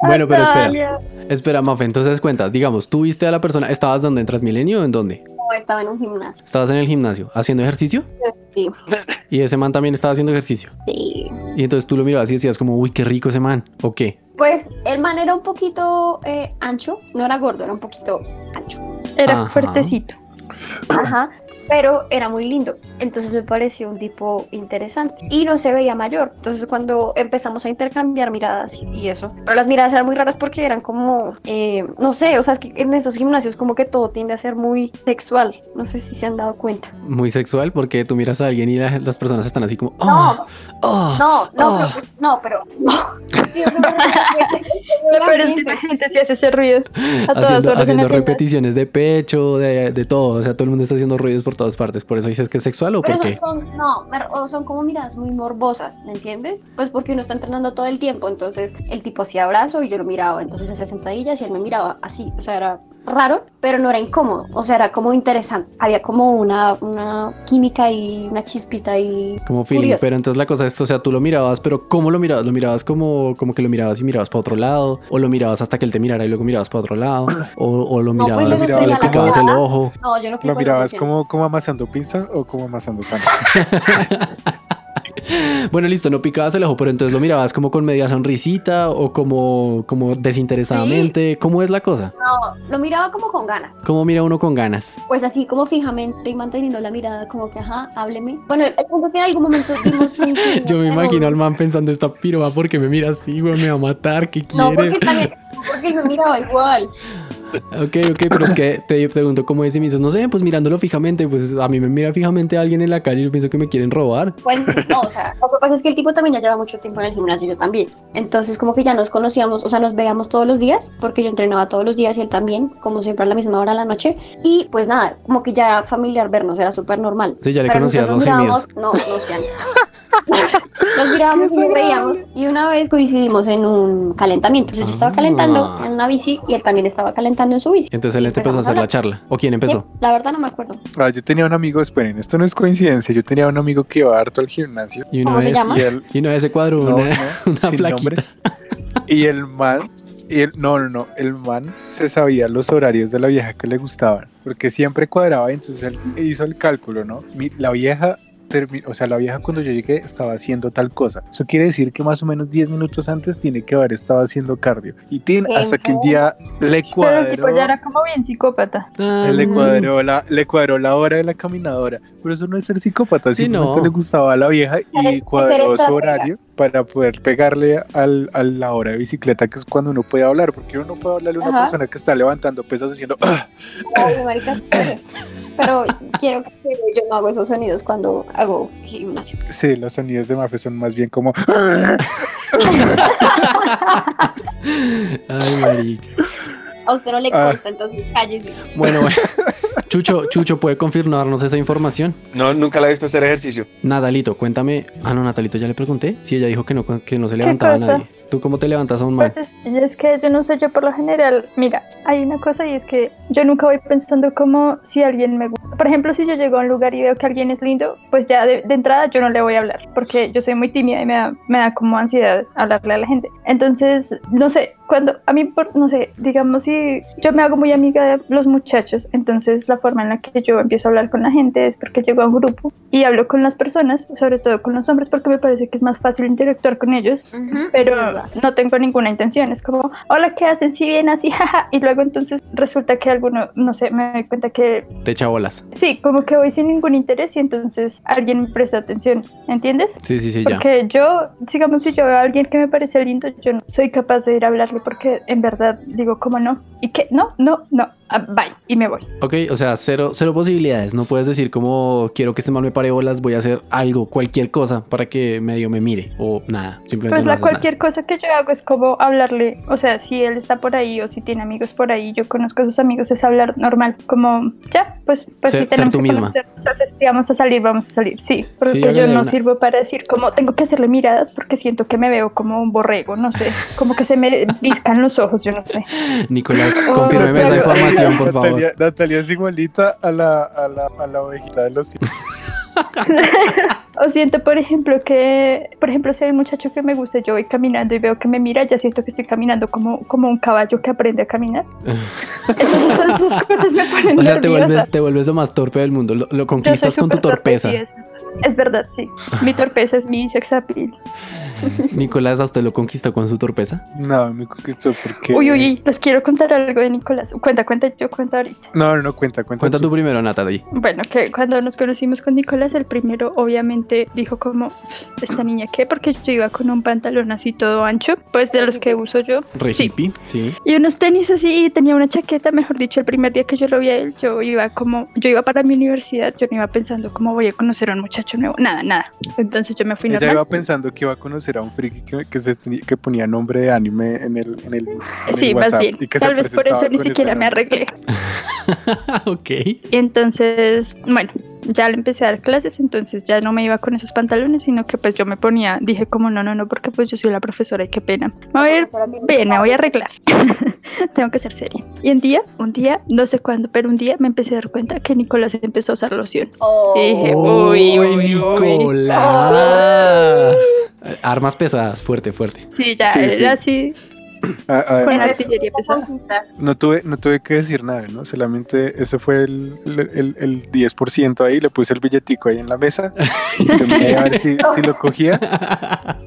Bueno, pero espera, espera, Mafe, entonces cuenta, digamos, tú viste a la persona, ¿estabas donde en Transmilenio o en dónde? No, estaba en un gimnasio. ¿Estabas en el gimnasio haciendo ejercicio? Sí. Y ese man también estaba haciendo ejercicio. Sí. Y entonces tú lo mirabas y decías como, uy, qué rico ese man, ¿o qué? Pues el man era un poquito eh, ancho, no era gordo, era un poquito ancho. Era Ajá. fuertecito. Ajá. Pero era muy lindo. Entonces me pareció un tipo interesante. Y no se veía mayor. Entonces cuando empezamos a intercambiar miradas y- eso. Pero las miradas eran muy raras porque eran como, eh, no sé, o sea, es que en estos gimnasios como que todo tiende a ser muy sexual. No sé si se han dado cuenta. Muy sexual porque tú miras a alguien y la- las personas están así como, oh, No, oh". no, no, pero, no, pero... No. [LAUGHS] Peor es que la gente sí hace ese ruido a todas haciendo, horas en haciendo repeticiones de pecho, de, de todo. O sea, todo el mundo está haciendo ruidos por todas partes. ¿Por eso dices que es sexual o Pero por qué? son, no, son como miradas muy morbosas, ¿me entiendes? Pues porque uno está entrenando todo el tiempo, entonces el tipo hacía abrazo y yo lo miraba, entonces yo hacía sentadillas y él me miraba así, o sea, era raro, pero no era incómodo, o sea, era como interesante, había como una, una química y una chispita y... Como feeling. curioso. Pero entonces la cosa es, o sea, tú lo mirabas, pero ¿cómo lo mirabas? ¿Lo mirabas como, como que lo mirabas y mirabas para otro lado? ¿O lo mirabas hasta que él te mirara y luego mirabas para otro lado? ¿O, o lo No, pues, mirabas, le la picabas el ojo? No, yo no ¿Lo mirabas emoción. como, como amasando pizza o como amasando pan? [LAUGHS] Bueno, listo, no picabas el ojo, pero entonces lo mirabas como con media sonrisita o como, como desinteresadamente. ¿Cómo es la cosa? No, lo miraba como con ganas, ¿Cómo mira uno con ganas? pues así como fijamente y manteniendo la mirada como que, ajá, hábleme. Bueno, el punto es que en algún momento dimos [LAUGHS] un- Yo me imagino al man pensando esta piroba porque me mira así, güey, me va a matar, ¿qué No, quiere? porque también, porque me miraba igual. [LAUGHS] Ok, ok, pero es que te pregunto cómo es y me dices, no sé, pues mirándolo fijamente, pues a mí me mira fijamente alguien en la calle y yo pienso que me quieren robar. Pues no, o sea, lo que pasa es que el tipo también ya lleva mucho tiempo en el gimnasio, yo también. Entonces, como que ya nos conocíamos, o sea, nos veíamos todos los días, porque yo entrenaba todos los días y él también, como siempre a la misma hora de la noche. Y pues nada, como que ya era familiar vernos, era súper normal. Sí, ya le Pero conocías los gemidos. no, no sean. [LAUGHS] Nos mirábamos y nos veíamos. Y una vez coincidimos en un calentamiento. Entonces yo estaba Ah. calentando en una bici y él también estaba calentando en su bici. Entonces él Y empezó a hacer la hablar. charla. ¿O quién empezó? Sí, La verdad no me acuerdo. Ah, yo tenía un amigo, esperen, esto no es coincidencia, yo tenía un amigo que iba harto al gimnasio Y una ¿Cómo se vez, llama? y él, y una vez se cuadró no, una, no, [LAUGHS] una sin nombres. Y el man, y el, no, no, no, el man se sabía los horarios de la vieja que le gustaban, porque siempre cuadraba, entonces él hizo el cálculo, ¿no? Mi- la vieja, o sea, la vieja cuando yo llegué estaba haciendo tal cosa. Eso quiere decir que más o menos 10 minutos antes tiene que haber estado haciendo cardio. Y tiene, hasta que un día le Pero el tipo cuadró, ya era como bien psicópata. Ah, le cuadró, la, le cuadró la hora de la caminadora. Pero eso no es ser psicópata, Sí, simplemente no. le gustaba a la vieja y cuadró su horario para poder pegarle al, a la hora de bicicleta, que es cuando uno puede hablar, porque uno no puede hablarle a una Ajá. persona que está levantando pesas haciendo "Ah". Ay, marica. Pero quiero que yo no hago esos sonidos cuando hago gimnasio. Sí, los sonidos de Mafe son más bien como Ay, marica. A usted no le Ah. corta, entonces cállese. Bueno, bueno. [LAUGHS] Chucho, Chucho, ¿puede confirmarnos esa información? No, nunca la he visto hacer ejercicio. Natalito, cuéntame. Ah, no, Natalito, ya le pregunté. Sí, ella dijo que no, que no se levantaba nadie. ¿Tú cómo te levantas a un man? Pues es, es que yo no sé, yo por lo general, mira, hay una cosa y es que yo nunca voy pensando como si alguien me gusta. Por ejemplo, si yo llego a un lugar y veo que alguien es lindo, pues ya de, de entrada yo no le voy a hablar, porque yo soy muy tímida y me da, me da como ansiedad hablarle a la gente. Entonces, no sé, cuando a mí, por, no sé, digamos si yo me hago muy amiga de los muchachos, entonces la forma en la que yo empiezo a hablar con la gente es porque llego a un grupo y hablo con las personas, sobre todo con los hombres, porque me parece que es más fácil interactuar con ellos, pero no tengo ninguna intención, es como, hola, ¿qué hacen? Si bien así, [LAUGHS] jaja, y luego entonces resulta que alguno, no sé, me doy cuenta que Te echa bolas. sí, como que voy sin ningún interés y entonces alguien me presta atención, ¿entiendes? Sí, sí, sí, ya. Porque yo, digamos, si yo veo a alguien que me parece lindo, yo no soy capaz de ir a hablarle porque en verdad digo, ¿cómo no? ¿Y qué? No, no, no. Ah, bye. Y me voy. Ok, o sea, cero, cero posibilidades. No puedes decir como quiero que este mal me pare bolas, voy a hacer algo, cualquier cosa para que medio me mire o nada. Simplemente Pues no la nada. cualquier cosa que yo hago es como hablarle, o sea, si él está por ahí o si tiene amigos por ahí, yo conozco a sus amigos, es hablar normal, como ya, pues, pues Ser- sí tenemos ser tú que misma. conocer. Entonces, si vamos a salir, vamos a salir, sí, porque Sí, yo no una. sirvo para decir como tengo que hacerle miradas porque siento que me veo como un borrego, no sé, como que se me [LAUGHS] viscan los ojos, yo no sé. Nicolás, confírmeme esa Natalia. Información, [LAUGHS] por favor. Natalia, Natalia es igualita a la, a la, a la ovejita de los [LAUGHS] O siento, por ejemplo, que, por ejemplo, si hay un muchacho que me gusta, yo voy caminando y veo que me mira, ya siento que estoy caminando como, como un caballo que aprende a caminar. [LAUGHS] Entonces, todas esas cosas me ponen O sea, te vuelves, te vuelves lo más torpe del mundo. Lo, lo conquistas con tu torpeza. sí, es, verdad, sí. Mi torpeza es mi sex appeal. [LAUGHS] Nicolás, ¿a usted lo conquistó con su torpeza? No, me conquistó porque. Uy, uy, les quiero contar algo de Nicolás. Cuenta, cuenta, yo cuento ahorita. No, no, cuenta, cuenta. Cuenta tú primero, Natalie. Bueno, que cuando nos conocimos con Nicolás, el primero obviamente dijo como, ¿esta niña qué? Porque yo iba con un pantalón así todo ancho, pues de los que uso yo. Re Sí. sí. Y unos tenis así, y tenía una chaqueta, mejor dicho, el primer día que yo lo vi a él, yo iba como, yo iba para mi universidad, yo no iba pensando cómo voy a conocer a un muchacho nuevo, nada, nada. Entonces yo me fui Ella normal. iba pensando que iba a conocer a un friki que, que, se que ponía nombre de anime en el, en el, en el Sí, más bien. y que Tal vez por eso ni siquiera me arreglé. [LAUGHS] ok. Y entonces, bueno, ya le empecé a dar clases, entonces ya no me iba con esos pantalones, sino que pues yo me ponía, dije como no, no, no, porque pues yo soy la profesora y qué pena. Me voy a ir bien, me voy a arreglar. [LAUGHS] Tengo que ser seria. Y un día, un día, no sé cuándo, pero un día me empecé a dar cuenta que Nicolás empezó a usar loción. Oh. Y dije, uy, uy, uy. Nicolás! Eh, [LAUGHS] Armas pesadas, fuerte, fuerte. Sí, ya, Sí, era sí. así, [CLEARS THROAT] Además, pesada. no tuve, no tuve que decir nada, ¿no? Solamente ese fue el, el, el- el 10% ahí, le puse el billetico ahí en la mesa, [LAUGHS] a ver si, si lo cogía.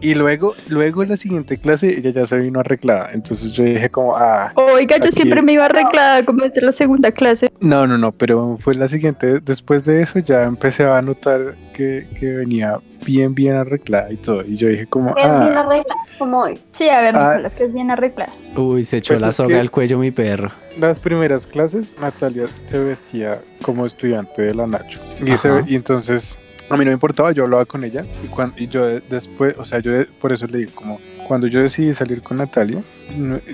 Y luego, luego en la siguiente clase ella ya se vino arreglada. Entonces yo dije como, ah, Oiga, yo siempre me iba arreglada como desde la segunda clase. no, no, no, pero fue la siguiente. Después de eso ya empecé a notar que, que venía bien, bien arreglada y todo. Y yo dije como, Es bien ah, arreglada, como. Sí, a ver, Ah. Nicolás, que es bien arreglada. Uy, se echó Pues la soga al cuello mi perro. las primeras clases Natalia se vestía como estudiante de la Nacho. Y, se- Ajá. y entonces a mí no me importaba, yo hablaba con ella. Y, cuando, y yo de- después, o sea, yo por eso le digo como, cuando yo decidí salir con Natalia,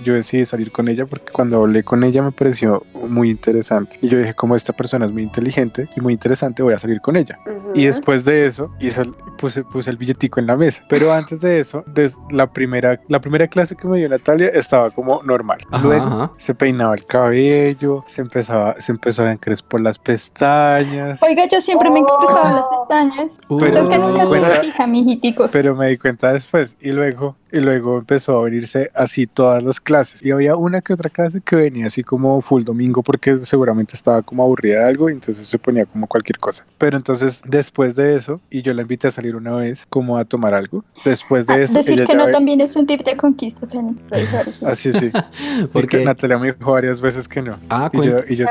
yo decidí salir con ella porque cuando hablé con ella me pareció muy interesante. Y yo dije, como esta persona es muy inteligente y muy interesante, voy a salir con ella. Ujú. Y después de eso, hizo el- puse, puse el billetico en la mesa. Pero antes de eso, des- la, primera, la primera clase que me dio Natalia estaba como normal. Ajá, Luego ajá. se peinaba el cabello, se empezaba, se empezó a encrespar las pestañas. Oiga, yo siempre me encruzaba las pestañas. Uy, Pero- que nunca Cuenta- se fija, mijitico. Pero me di cuenta después y luego, y luego empezó a venirse así todas las clases. Y había una que otra clase que venía así como full domingo porque seguramente estaba como aburrida de algo y entonces se ponía como cualquier cosa. Pero entonces después de eso, y yo la invité a salir una vez como a tomar algo. Después de Ah, eso, decir ella que no ve- también es un tip de conquista. [LAUGHS] Así sí. [LAUGHS] Porque Natalia me dijo varias veces que no. Ah, Y yo, y yo,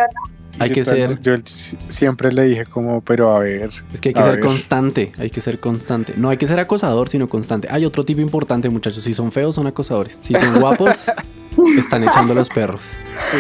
Hay que ser- Yo si- siempre le dije como, pero a ver, Es que hay que ser ver. constante, hay que ser constante. No hay que ser acosador, sino constante. Hay otro tipo importante, muchachos. Si son feos, son acosadores. Si son [LAUGHS] guapos, están echando los perros. sí.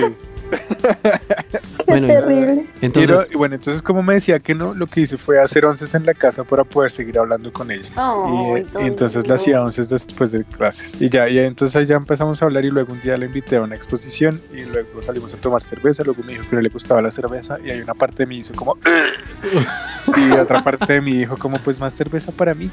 [LAUGHS] [LAUGHS] Bueno, y- terrible. Y, Entonces, y bueno, entonces como me decía que no, lo que hice fue hacer onces en la casa para poder seguir hablando con ella. Y, Ay, y entonces no. hacía onces después de clases. Y ya, y entonces ya empezamos a hablar y luego un día le invité a una exposición y luego salimos a tomar cerveza. Luego me dijo que no le gustaba la cerveza y hay una parte de mí hizo como... [LAUGHS] y otra parte de mí dijo como pues más cerveza para mí.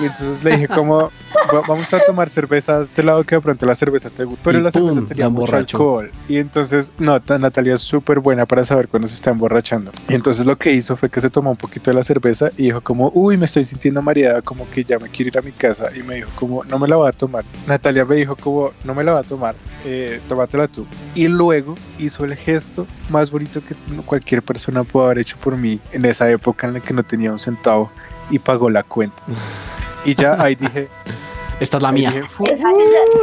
Y entonces le dije como, "Va- vamos a tomar cerveza de este lado que de pronto la cerveza te gusta. Pero Y la cerveza pum, tenía la mucho alcohol. Y entonces, no, ta- Natalia es súper buena para saber cuándo se está emborrachando. Y entonces lo que hizo fue que se tomó un poquito de la cerveza y dijo como, uy, me estoy sintiendo mareada, como que ya me quiero ir a mi casa. Y me dijo como, no me la voy a tomar. Natalia me dijo como, no me la va a tomar, eh, tómatela tú. Y luego hizo el gesto más bonito que cualquier persona pudo haber hecho por mí en esa época en la que no tenía un centavo y pagó la cuenta. Y ya ahí dije, [LAUGHS] Esta es la mía. Es,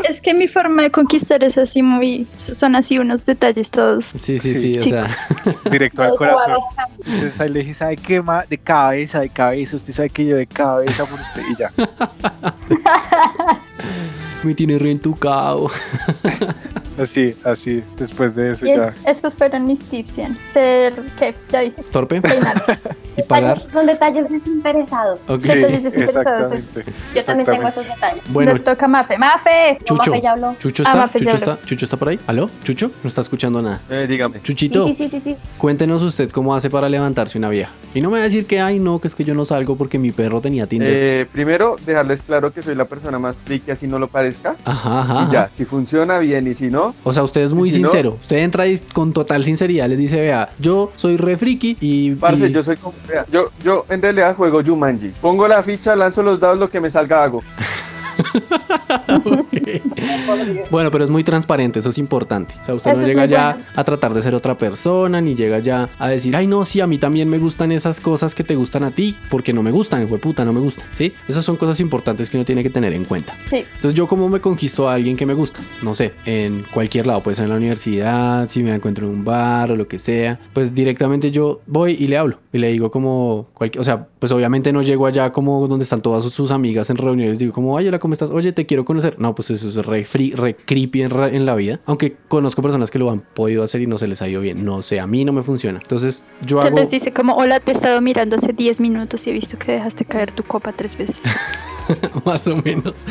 es que mi forma de conquistar es así muy. Son así unos detalles todos. Sí, sí, Sí. sí, o sea, directo al corazón. Entonces ahí le dije, ¿sabe qué más? De cabeza, de cabeza. Usted sabe que yo de cabeza por usted y ya. [LAUGHS] me tiene reentucado. [LAUGHS] Así, así. Después de eso Y ya. esos fueron mis tips, Ian. Ser. ¿Qué? Ya dije. Torpe Peinarse. [LAUGHS] y pagar. Son detalles desinteresados. Ok. Sí, Detalles desinteresados. exactamente. Yo también tengo esos detalles. Bueno, Le toca a Mafe. ¡Mafe! No, Chucho. Mafe ya habló. Chucho Ah, está, Mafe, ya Chucho habló. está, Chucho está por ahí. ¿Aló? Chucho, no está escuchando nada. Eh, dígame. Chuchito, Sí, sí, sí, sí, sí. cuéntenos usted cómo hace para levantarse una vieja. Y no me va a decir que, ay, no, que es que yo no salgo porque mi perro tenía Tinder. Eh, primero, dejarles claro que soy la persona más friki, así no lo parezca. Ajá, ajá. Y ya, ajá. si funciona bien y si no, O sea, usted es muy sincero. Usted entra y con total sinceridad les dice, vea, yo soy re friki y... parce, y- yo soy como. vea, yo, yo en realidad juego Jumanji. Pongo la ficha, lanzo los dados, lo que me salga hago. [LAUGHS] [LAUGHS] Bueno, pero es muy transparente, eso es importante. O sea, usted Eso no llega ya bueno. a tratar de ser otra persona, ni llega ya a decir, ay, no, sí, a mí también me gustan esas cosas que te gustan a ti, porque no me gustan, puta, no me gustan, ¿sí? Esas son cosas importantes que uno tiene que tener en cuenta. Sí. Entonces, yo como me conquisto a alguien que me gusta, no sé, en cualquier lado, puede ser en la universidad, si me encuentro en un bar o lo que sea, pues directamente yo voy y le hablo y le digo como, cualquier, o sea, pues obviamente no llego allá como donde están todas sus, amigas en reuniones, digo como, ay, hola, ¿cómo estás? Oye, te quiero conocer. No, pues eso es re, free, re creepy en, ra- en la vida, aunque conozco personas que lo han podido hacer y no se les ha ido bien, no sé, a mí no me funciona. Entonces, yo hago... les dice como, hola, te he estado mirando hace 10 minutos y he visto que dejaste caer tu copa tres veces. [LAUGHS] [LAUGHS] más o menos.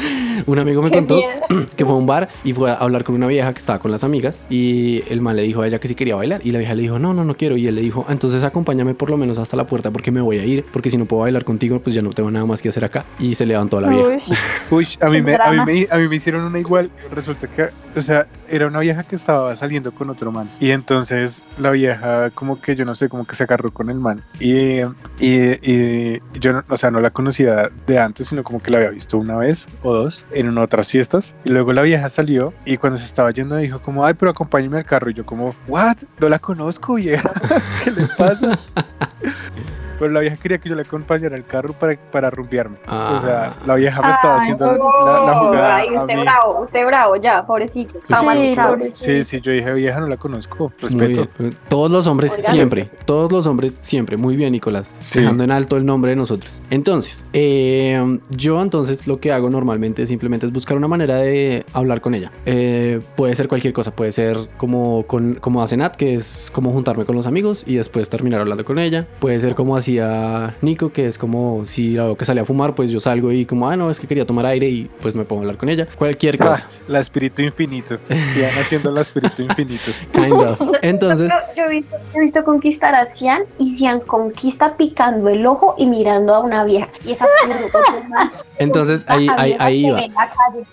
Un amigo me Qué contó miedo. [CLEARS THROAT] que fue a un bar y fue a hablar con una vieja que estaba con las amigas y el man le dijo a ella que sí quería bailar y la vieja le dijo no, no, no quiero y él le dijo "Ah, entonces acompáñame por lo menos hasta la puerta porque me voy a ir porque si no puedo bailar contigo pues ya no tengo nada más que hacer acá y se levantó la vieja. Uy, [LAUGHS] Uy, a mí, me, a, mí me, a mí me hicieron una igual. Resulta que, o sea, era una vieja que estaba saliendo con otro man. Y entonces la vieja, como que yo no sé, como que se agarró con el man. Y, y, y yo, o sea, no la conocía de antes, sino como que la había visto una vez o dos en otras fiestas. Y luego la vieja salió y cuando se estaba yendo dijo, como, ay, pero acompáñame al carro. Y yo, como, ¿what? No la conozco, vieja. [LAUGHS] ¿Qué le pasa? [LAUGHS] Pero la vieja quería que yo la acompañara al carro para, para rumbearme. O sea, la vieja me estaba Ay, haciendo la, la- la jugada. ay, a usted mí. bravo, usted bravo, ya, pobrecito. Sí, Traumatizado. pobrecito. Sí, sí, yo dije, vieja, no la conozco. Respeto. bien. Todos los hombres Oiga. siempre, todos los hombres siempre. Muy bien, Nicolás. Sí. Dejando en alto el nombre de nosotros. Entonces, eh, yo entonces lo que hago normalmente simplemente es buscar una manera de hablar con ella. Eh, puede ser cualquier cosa, puede ser como, con, como hace Nat, que es como juntarme con los amigos y después terminar hablando con ella. Puede ser como hacía Nico, que es como si la veo que sale a fumar, pues yo salgo y como, ah, no, es que quería tomar aire y pues me pongo a hablar con ella. Cualquier cosa. Ah, la espíritu infinito. Sigan haciendo la espíritu infinito. [LAUGHS] Kind of. Entonces, Yo, yo he visto, he visto conquistar a Cian y Cian conquista picando el ojo y mirando a una vieja. Y es absurdo. porque, man, [LAUGHS] entonces ahí, ahí, iba.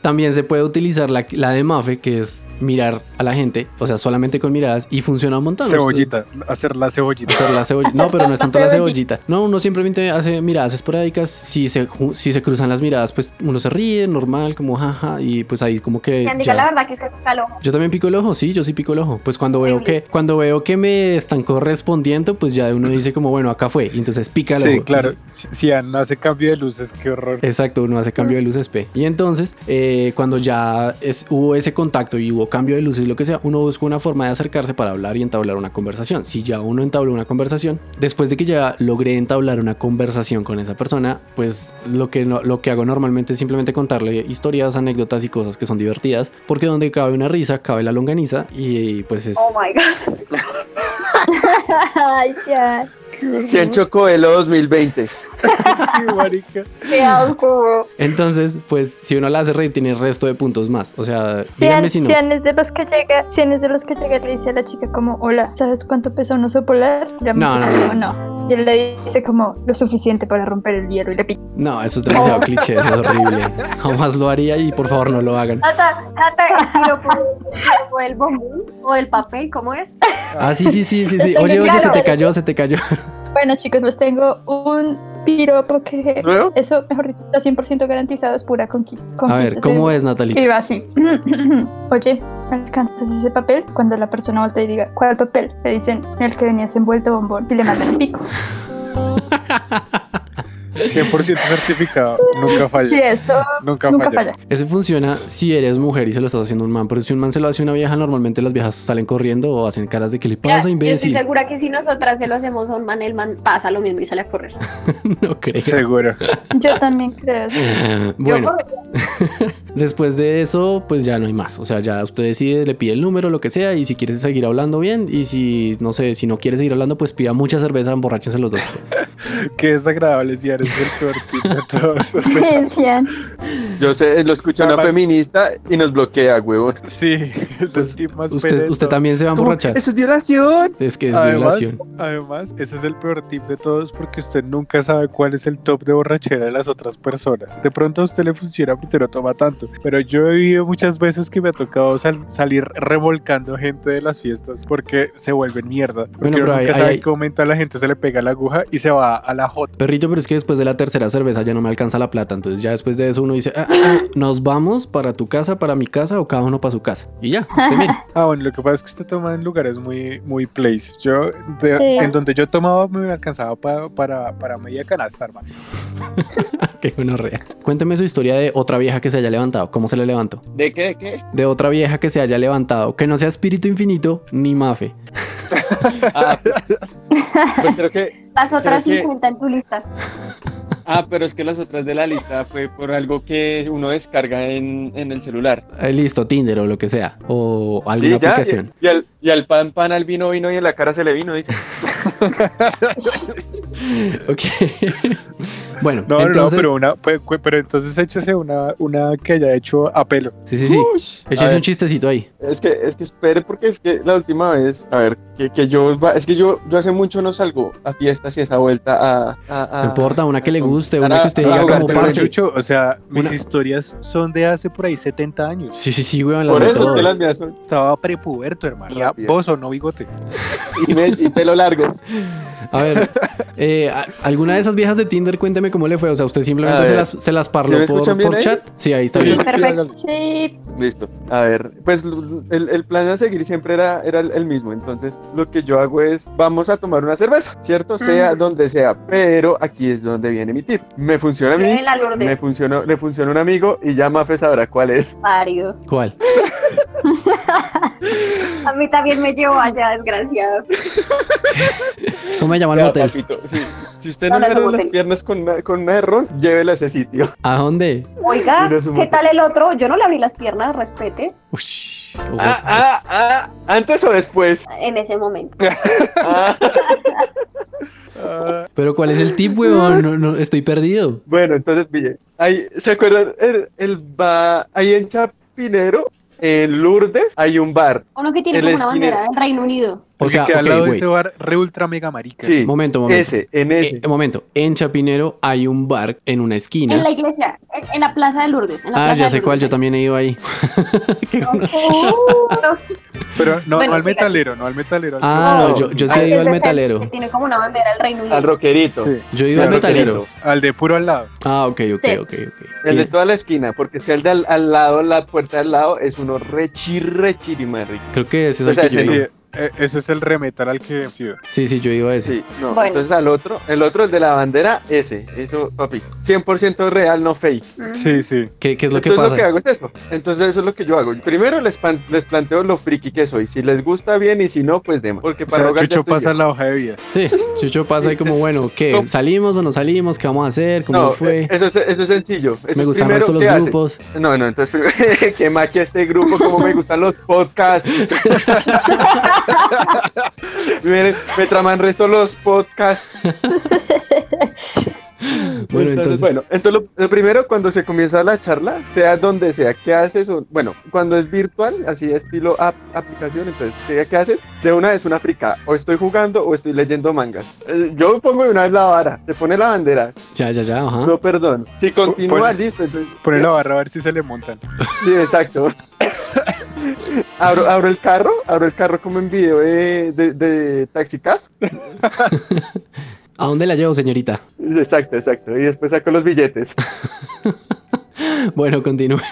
También se puede utilizar la, la de Mafe, que es mirar a la gente, o sea, solamente con miradas, y funciona un montón. Cebollita. Hacer la cebollita. Hacer la cebolla- No, pero no es tanto la Cebollita. No, uno simplemente hace miradas esporádicas. Si se, si se cruzan las miradas, pues uno se ríe, normal, como jaja, y pues ahí como que. Diga la verdad que es que pica el ojo. Yo también pico el ojo, sí, yo sí pico el ojo. Pues cuando veo que, cuando veo que me están correspondiendo, pues ya uno dice como, bueno, acá fue. Y entonces pica el Sí, ojo. claro. Si, si no hace cambio de luces, qué horror. Exacto, uno hace cambio de luces P. Y entonces, eh, cuando ya es, hubo ese contacto y hubo cambio de luces, lo que sea, uno busca una forma de acercarse para hablar y entablar una conversación. Si ya uno entabló una conversación, después de que ya logré entablar una conversación con esa persona, pues lo que, no- lo que hago normalmente es simplemente contarle historias, anécdotas y cosas que son divertidas, porque donde cabe una risa, cabe la longaniza y pues es... Oh my god. [LAUGHS] Ay, ya. Cian Chocoelo 2020. Sí, marica. Qué asco. Entonces, pues si uno la hace reír, tiene el resto de puntos más. O sea, díganme si no. Cian es de los que llega, Cian es de los que llega le dice a la chica como, hola, ¿sabes cuánto pesa un oso polar? No, no, no. no. Y él le dice como, lo suficiente para romper el hielo y le pica. No, eso es demasiado cliché, eso es horrible. Jamás lo haría y por favor no lo hagan. Nata, Nata, el piropo, el bombón o del papel, ¿cómo es? Ah, sí, sí, sí, sí, sí. Oye, oye, se te cayó, se te cayó. Bueno, chicos, les tengo un piropo que ¿Luego? eso, mejor dicho, está 100% garantizado, es pura conquista. A ver, ¿cómo es, Natalie? Y va así. [CLEARS THROAT] Oye, ¿alcanzas ese papel? Cuando la persona voltea y diga, ¿cuál papel? Le dicen, el que venías envuelto bombón. Y le mandan el pico. [LAUGHS] 100% certificado. Nunca Sí, falla. eso Nunca, nunca falla. falla. Ese funciona si eres mujer y se lo estás haciendo a un man, pero si un man se lo hace a una vieja, normalmente las viejas salen corriendo o hacen caras de que le pasa, yo estoy segura que si nosotras se lo hacemos a un man, el man pasa lo mismo y sale a correr. [LAUGHS] No creo. Seguro. Yo también creo. [LAUGHS] Bueno, [LAUGHS] después de eso, pues ya no hay más. O sea, ya usted decide, le pide el número, lo que sea, y si quieres seguir hablando bien, y si, no sé, si no quiere seguir hablando, pues pida mucha cerveza, emborráchense los dos. Qué desagradable, si eres el peor tipo de todos. o [LAUGHS] sea, Sí. Yo sé, lo escucha una feminista y nos bloquea, huevón. sí, [LAUGHS] es Pues, el tipo más usted, usted también se va a emborrachar. ¡Eso es violación! Es que es Además, violación. además, ese es el peor tip de todos porque usted nunca sabe cuál es el top de borrachera de las otras personas. De pronto a usted le funciona porque no toma tanto, pero yo he vivido muchas veces que me ha tocado sal- salir revolcando gente de las fiestas porque se vuelven mierda. Porque Bueno, uno pero ahí- nunca ahí sabe hay- a la gente se le pega la aguja y se va a la J. Perrito, pero es que después de la tercera cerveza ya no me alcanza la plata. Entonces ya después de eso uno dice, "Ah, ah, ah, [CLEARS THROAT] nos vamos para tu casa, para mi casa o cada uno para su casa. Y ya, usted mire. [LAUGHS] Ah, bueno, lo que pasa es que usted toma en lugares muy, muy place. Yo, de- Sí. en donde yo tomaba, me alcanzaba pa- para, para media canasta, hermano. [LAUGHS] Qué gonorrea. Cuénteme su historia de otra vieja que se haya levantado. ¿Cómo se le levantó? ¿De qué? ¿Qué? De otra vieja que se haya levantado. Que no sea espíritu infinito ni mafe. [LAUGHS] Ah, pues creo que. [LAUGHS] las otras Creo que- 50 en tu lista. Ah, pero es que las otras de la lista fue por algo que uno descarga en, en el celular. Eh, listo, Tinder o lo que sea. O Sí, alguna ya, aplicación. Y, y al, y al pan pan al vino vino y en la cara se le vino, dice. [LAUGHS] Ok. Bueno, No, no, entonces. no, pero, una, pero entonces échese una, una que haya hecho a pelo. Sí, sí, sí. Ush. Échese un chistecito ahí. Es que, es que espere, porque es que la última vez, a ver, que, que yo, es que yo, yo hace mucho no salgo a fiestas y esa vuelta a... a- a- No importa, una que a le guste, a- una que usted a diga jugar como Pero, parce. Chucho, o sea, mis Una- historias son de hace por ahí 70 años. Sí, sí, sí, weón, las Por eso es que las mías son... Estaba prepuberto, hermano. Ya, Rápido. vos o no bigote. [LAUGHS] Y, me- y pelo largo. [LAUGHS] A ver, eh, ¿alguna de esas viejas de Tinder, cuénteme cómo le fue? O sea, ¿usted simplemente se las, se las ¿Sí parló me por, chat? Sí, ahí está Sí, bien. perfecto. Sí, Listo. A ver, pues el, el plan a seguir siempre era, era el, mismo. Entonces, lo que yo hago es, vamos a tomar una cerveza, ¿cierto? Sea Mm. donde sea. Pero aquí es donde viene mi tip. Me funciona a mí, me funcionó, le funciona a un amigo y ya Mafe sabrá cuál es. Pálido. ¿Cuál? [LAUGHS] [LAUGHS] A mí también me llevó allá, desgraciado. ¿Cómo me llama el motel? papito, sí. Si usted No, no, no le las piernas con una, con una de ron, llévela a ese sitio. ¿A dónde? Oiga, ¿qué tal el otro? Yo no le abrí las piernas, respete, Ush, Ah, ah, ah, antes o después. en ese momento. [LAUGHS] Ah, [LAUGHS] Pero ¿cuál es el tip, weón? No, no, estoy perdido. bueno, entonces, pille. Ahí, ¿se acuerdan? El, el va, ahí en Chapinero, en Lourdes, hay un bar. Uno que tiene como una bandera del Reino Unido. O el sea, que queda al lado de wait. ese bar re ultra mega marica. Sí, Momento, momento. ese, en ese. Eh, momento, en Chapinero hay un bar en una esquina. En la iglesia, en, en la plaza de Lourdes. En la Ah, plaza ya de sé cuál, yo también he ido ahí. [LAUGHS] Pero no, Bueno, no al metalero, no al metalero. al Ah, No. yo, yo sí he ido al metalero. Que tiene como una bandera del Reino Unido. Al roquerito. Sí, Yo he Sí, ido al al metalero. al de puro al lado. Ah, ok, ok, Sí. ok, ok. El de toda la esquina, porque si el de al, al lado, la puerta de al lado, es uno y más rico. Creo que ese es O el sea, que yo Sí, eh, ese es el remetal al que he sido. Sí, sí, yo iba a ese. Sí, no. Bueno. Entonces al otro, el otro, el de la bandera, ese. Eso, papi. 100% real, no fake. Mm. Sí, sí. ¿Qué, qué es lo que pasa? lo que hago es eso. Entonces eso es lo que yo hago. Primero les, pan- les planteo lo friki que soy. Si les gusta bien y si no, pues demos. Porque O para sea, rogar ya Chucho pasa bien. la hoja de vida. Sí, Chucho pasa ahí como, bueno, ¿qué? ¿Salimos o no salimos? ¿Qué vamos a hacer? ¿Cómo No, fue? eso es, eso es sencillo. Eso Me gustan primero, los grupos. No, no, entonces primero, [LAUGHS] que maquia este grupo, como me gustan los podcasts. [LAUGHS] [LAUGHS] Me traman resto los podcasts. [LAUGHS] Bueno, entonces, entonces, bueno, entonces lo, lo primero cuando se comienza la charla, sea donde sea, ¿qué haces? O, bueno, cuando es virtual, así estilo app, aplicación, entonces, ¿qué, qué haces? De una vez una frica, o estoy jugando o estoy leyendo mangas. Eh, yo pongo de una vez la vara, te pone la bandera, ya, ya, ya, ajá. no perdón. Si continúa, Pone- listo, entonces, Pone la barra a ver si se le montan. sí, exacto. [LAUGHS] abro, abro el carro, abro el carro como en video de, de, de Taxi Cab. [LAUGHS] ¿A dónde la llevo, señorita? Exacto, exacto. Y después saco los billetes. [LAUGHS] Bueno, continúa.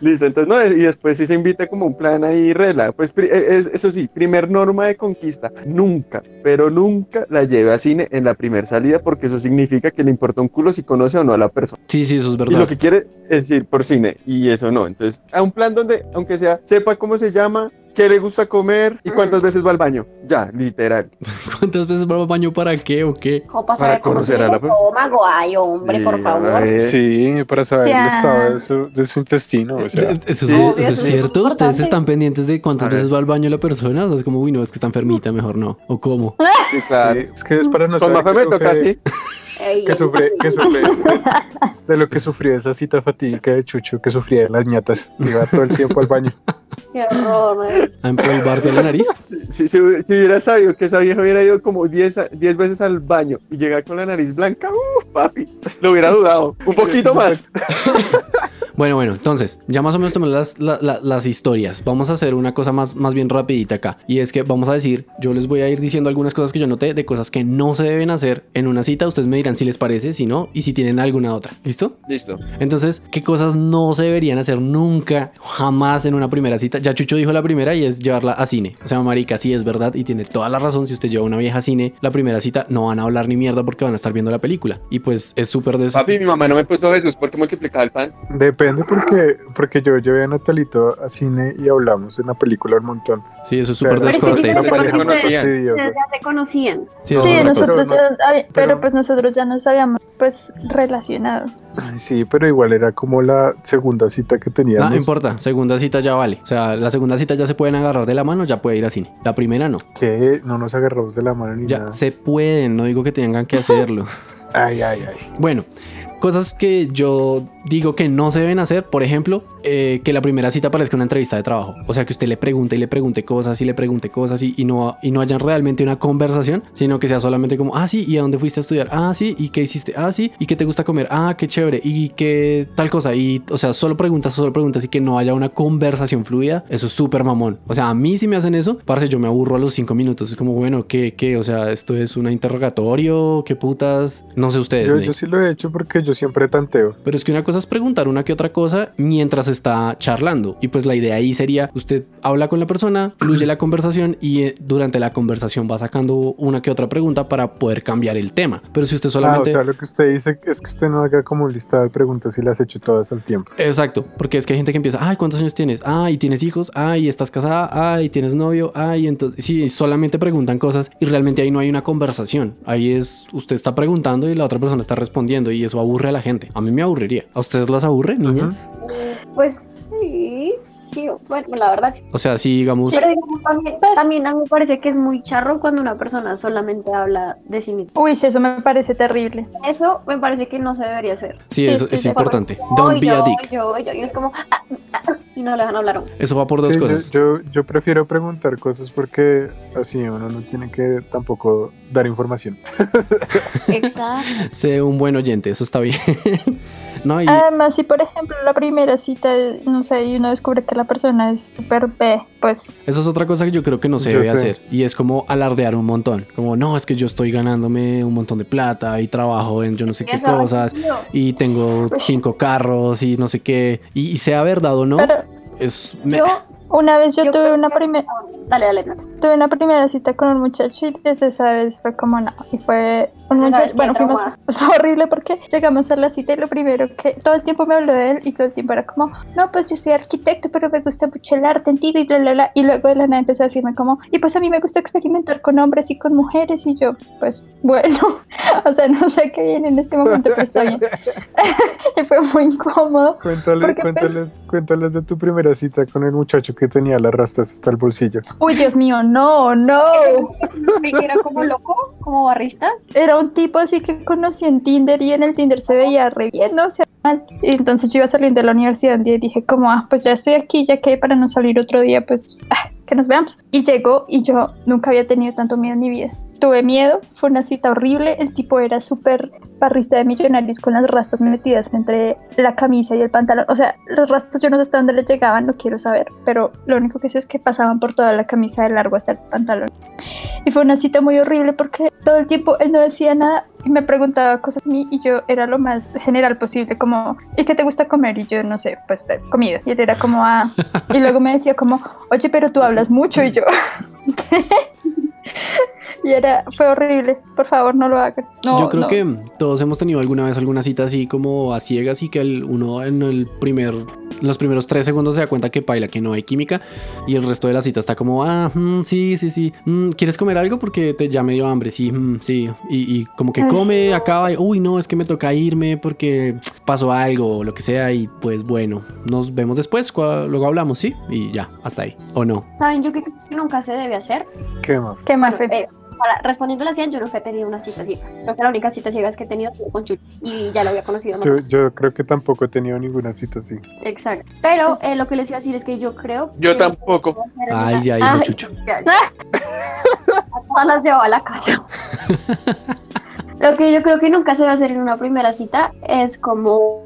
Listo, entonces no, y después sí se invita como un plan ahí rela. Pues eh, es- eso sí, primer norma de conquista, nunca, pero nunca la lleve a cine en la primera salida porque eso significa que le importa un culo si conoce o no a la persona. Sí, sí, eso es Y lo verdad. que quiere es ir por cine y eso no. Entonces, a un plan donde, aunque sea, sepa cómo se llama, qué le gusta comer y cuántas veces va al baño. Ya, literal. [LAUGHS] ¿Cuántas veces va al baño para qué o qué? ¿Cómo para Para conocer a el la estómago? Ay, hombre, Sí, por favor. Sí, para saber el estado de su, de su intestino. O sea, eso, es- sí. eso Obvio, es eso es cierto. Ustedes están pendientes de cuántas veces va al baño la persona. O es como, uy, no, es que está enfermita, mejor no. ¿O cómo? [LAUGHS] Sí, claro. sí, es que es para no Con saber Mafe que sufre- que sufre, que [LAUGHS] sufre de lo que sufría esa cita fatídica de Chucho, que sufría de las ñatas. Iba todo el tiempo al baño. Qué horror, man. ¿A empolvarse la nariz? [LAUGHS] Si, si- si hubiera- sabido que esa vieja hubiera ido como 10 a- 10 veces al baño y llega con la nariz blanca, uff, papi, lo hubiera dudado. Un poquito más. Bueno, bueno, entonces, ya más o menos tomamos las, la- la- las historias. Vamos a hacer una cosa más, más bien rapidita acá. Y es que vamos a decir, yo les voy a ir diciendo algunas cosas que yo noté de cosas que no se deben hacer en una cita. Ustedes me dirán si les parece, si no, y si tienen alguna otra. ¿Listo? Listo. Entonces, ¿qué cosas no se deberían hacer nunca, jamás en una primera cita? Ya Chucho dijo la primera y es llevarla a cine. O sea, marica, sí es verdad y tiene toda la razón. Si usted lleva a una vieja a cine, la primera cita no van a hablar ni mierda porque van a estar viendo la película. Y pues es súper des... Papi, mi mamá no me puso Jesús porque multiplicaba el pan. Depende porque, porque yo llevé a Natalito a cine y hablamos en la película un montón. Sí, eso es súper Pero es que descortés. ustedes- ya se conocían. Sí, nosotros Pero ya, pero- pero pues nosotros ya nos habíamos pues relacionado. Ay, sí, pero igual era como la segunda cita que No teníamos. importa, segunda cita ya vale. O sea, la segunda cita ya se pueden agarrar de la mano, ya puede ir a cine. La primera no. que no nos agarramos de la mano ni Ya nada. se pueden, no digo que tengan que [LAUGHS] hacerlo. Ay, ay, ay. Bueno, cosas que yo digo que no se deben hacer, por ejemplo, eh, que la primera cita parezca una entrevista de trabajo. O sea, que usted le pregunte y le pregunte cosas y le pregunte cosas y, y no, y no hayan realmente una conversación, sino que sea solamente como, ah, sí, ¿y a dónde fuiste a estudiar? Ah, sí, ¿y qué hiciste? Ah, sí, ¿y qué te gusta comer? Ah, qué chévere, ¿y qué tal cosa? Y, o sea, solo preguntas, solo preguntas y que no haya una conversación fluida, eso es súper mamón. O sea, a mí si me hacen eso, parce, yo me aburro a los cinco minutos. Es como, bueno, ¿qué, qué? O sea, esto es un interrogatorio, ¿qué putas? No sé ustedes. Yo, yo sí lo he hecho porque yo siempre tanteo. pero es que una cosa es preguntar una que otra cosa mientras está charlando. Y pues la idea ahí sería, usted habla con la persona, fluye la conversación y eh, durante la conversación va sacando una que otra pregunta para poder cambiar el tema. Pero si usted Ah, o solamente... sea, lo que usted dice es que usted no haga como un listado de preguntas y las hecho todas al tiempo. Exacto, porque es que hay gente que empieza, ay, ¿cuántos años tienes? Ay, ¿tienes hijos? Ay, ¿estás casada? Ay, ¿tienes novio? Ay, entonces, sí, solamente preguntan cosas y realmente ahí no hay una conversación. Ahí es, usted está preguntando y la otra persona está respondiendo y eso aburre a la gente. A mí me aburriría. ¿A ustedes las aburre, niñas? Pues sí, sí, bueno, la verdad sí. O sea, si digamos... Pero digamos, también, Pues- también a mí me parece que es muy charro cuando una persona solamente habla de sí misma. Uy, eso me parece terrible. Eso me parece que no se debería hacer. Sí, Sí, eso sí, es sí. importante. Yo, Don't be a yo, dick. yo, yo, y es como, ah, ah, ah, y no le dejan hablar a uno. Eso va por dos Sí, yo- cosas. Yo, yo prefiero preguntar cosas porque así uno no tiene que tampoco dar información. [LAUGHS] Exacto. [LAUGHS] Sé un buen oyente, eso está bien. [LAUGHS] no, y Además, si por ejemplo la primera cita, no sé, y uno descubre que la persona es súper B, pues eso es otra cosa que yo creo que no se Yo debe sé. hacer. Y es como alardear un montón. Como, no, es que yo estoy ganándome un montón de plata y trabajo en yo no sé qué Eso, cosas. no. Y tengo cinco carros y no sé qué. Y, y sea verdad o no, pero es... Yo, una vez yo, yo tuve una primera Dale, dale, Nata. Tuve una primera cita con un muchacho y desde esa vez fue como no. Y fue un muchacho, bueno, fuimos, [LAUGHS] fue horrible porque llegamos a la cita y lo primero que todo el tiempo me habló de él y todo el tiempo era como, no, pues yo soy arquitecto, pero me gusta mucho el arte antiguo y bla, bla, bla. Y luego de la nada empezó a decirme como, y pues a mí me gusta experimentar con hombres y con mujeres y yo, pues bueno, [LAUGHS] o sea, no sé qué viene en este momento, pero está bien. [LAUGHS] y fue muy incómodo. Cuéntale, pues- cuéntales, cuéntales de tu primera cita con el muchacho que tenía las rastas hasta el bolsillo. Uy, Dios mío, no, no. ¿Me que era como loco, como barrista? Era un tipo así que conocí en Tinder y en el Tinder se veía re bien, no o sea, mal. Y entonces yo iba a salir de la universidad y dije como, ah, pues ya estoy aquí, ya que para no salir otro día, pues ah, que nos veamos. Y llegó y yo nunca había tenido tanto miedo en mi vida. Tuve miedo, fue una cita horrible, el tipo era súper barrista de millonarios con las rastas metidas entre la camisa y el pantalón. O sea, las rastas yo no sé hasta dónde le llegaban, no quiero saber, pero lo único que sé es que pasaban por toda la camisa de largo hasta el pantalón. Y fue una cita muy horrible porque todo el tiempo él no decía nada y me preguntaba cosas a mí y yo era lo más general posible, como, ¿y qué te gusta comer? Y yo no sé, pues eh, comida. Y él era como, ah, y luego me decía como, oye, pero tú hablas mucho y yo, [LAUGHS] ¿qué? [LAUGHS] Y era, fue horrible. Por favor, no lo hagan. No, Yo creo no. que todos hemos tenido alguna vez alguna cita así como a ciegas y que el, uno en el primer, en los primeros tres segundos se da cuenta que baila, que no hay química y el resto de la cita está como, ah, mm, sí, sí, sí, mm, ¿quieres comer algo? Porque te ya me dio hambre, sí, mm, sí. Y, y como que Ay. come, acaba y, uy, no, es que me toca irme porque pasó algo o lo que sea y pues bueno, nos vemos después, luego hablamos, sí, y ya, hasta ahí. ¿O no? ¿Saben? Yo creo que nunca se debe hacer. ¿Qué más? Qué más eh, para, respondiendo a la 100, yo nunca he tenido una cita ciega. Creo que la única cita ciega que he tenido fue con Chuy y ya lo había conocido. Yo, yo creo que tampoco he tenido ninguna cita así. Exacto. Pero eh, lo que les iba a decir es que yo creo. Yo que- tampoco. Ay, ya dijo Ay, Chucho. sí, [LAUGHS] ya, ya. A todas las llevaba a la casa. [LAUGHS] Lo que yo creo que nunca se debe hacer en una primera cita es como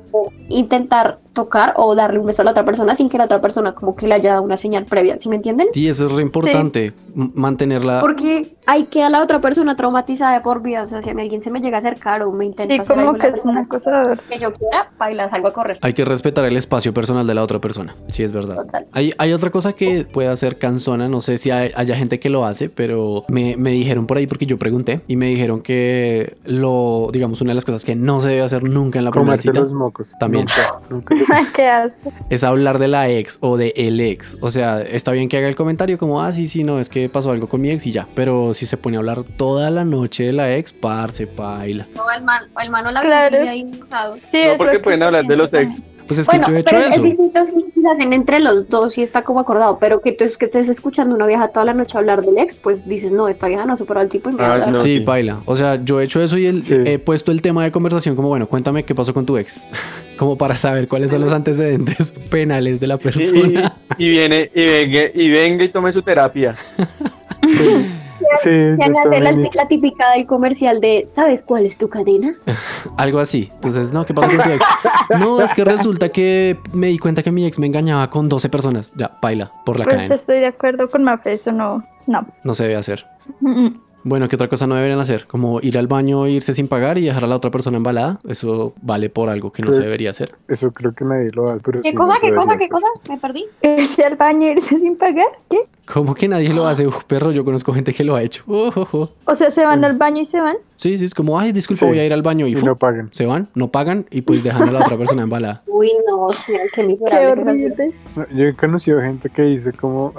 intentar tocar o darle un beso a la otra persona sin que la otra persona como que le haya dado una señal previa, ¿sí me entienden? Sí, eso es re importante, mantenerla... Porque ahí queda la otra persona traumatizada de por vida. O sea, si a mí alguien se me llega a acercar o me intenta Sí, hacer como algo, que es una cosa. que yo quiera, baila, salgo a correr. Hay que respetar el espacio personal de la otra persona. Sí, es verdad. Total. Hay, hay otra cosa que puede hacer cansona, no sé si hay- haya gente que lo hace, pero me, me dijeron por ahí porque yo pregunté y me dijeron que lo, digamos, una de las cosas que no se debe hacer nunca en la primera cita los mocos. También. Nunca, nunca. [LAUGHS] ¿Qué haces? es hablar de la ex o de el ex. O sea, está bien que haga el comentario como, ah, sí, sí, no, es que pasó algo con mi ex y ya. Pero si se pone a hablar toda la noche de la ex, parce, paila. No, el man, el man no la Claro. ahí usado. Sí, No, porque que pueden hablar de los ex. Pues es que Bueno, yo he hecho pero es eso. distinto si hacen entre los dos y está como acordado, pero que tú es que estés escuchando una vieja toda la noche hablar del ex, pues dices, no, esta vieja no ha superado al tipo y me va a Ah, hablar. no. sí, sí. paila. O sea, yo he hecho eso y el- Sí. he puesto el tema de conversación como, bueno, cuéntame qué pasó con tu ex. [LAUGHS] como para saber cuáles son los antecedentes [LAUGHS] penales de la Y, persona. y- y viene y venga y venga y tome su terapia. [LAUGHS] Sí, Se han hacer la, la típica del comercial de ¿sabes cuál es tu cadena? [LAUGHS] Algo así. Entonces, no, ¿qué pasó con tu ex? [LAUGHS] No, es que resulta que me di cuenta que mi ex me engañaba con 12 personas. Ya, paila, por la Pues cadena. estoy de acuerdo con Mafe, eso no. No. No se debe hacer. Mm, mm. Bueno, ¿qué otra cosa no deberían hacer? Como ir al baño, irse sin pagar y dejar a la otra persona embalada. Eso vale por algo que no se Sí. debería hacer. Eso creo que nadie lo hace. Pero ¿Qué sí, cosa, no se qué cosa, qué cosa? Me perdí. Irse al baño, irse sin pagar. ¿Qué? ¿Cómo que nadie lo hace? Uf, perro, yo conozco gente que lo ha hecho. Uf, uf. O sea, se van al baño y se van. Sí, sí, es como, ay, disculpa, Sí. voy a ir al baño y, no pagan. se van, no pagan y pues dejan a la otra persona embalada. [LAUGHS] Uy, no, mira, qué Qué miserable es esa horrible. No, Yo he conocido gente que dice como,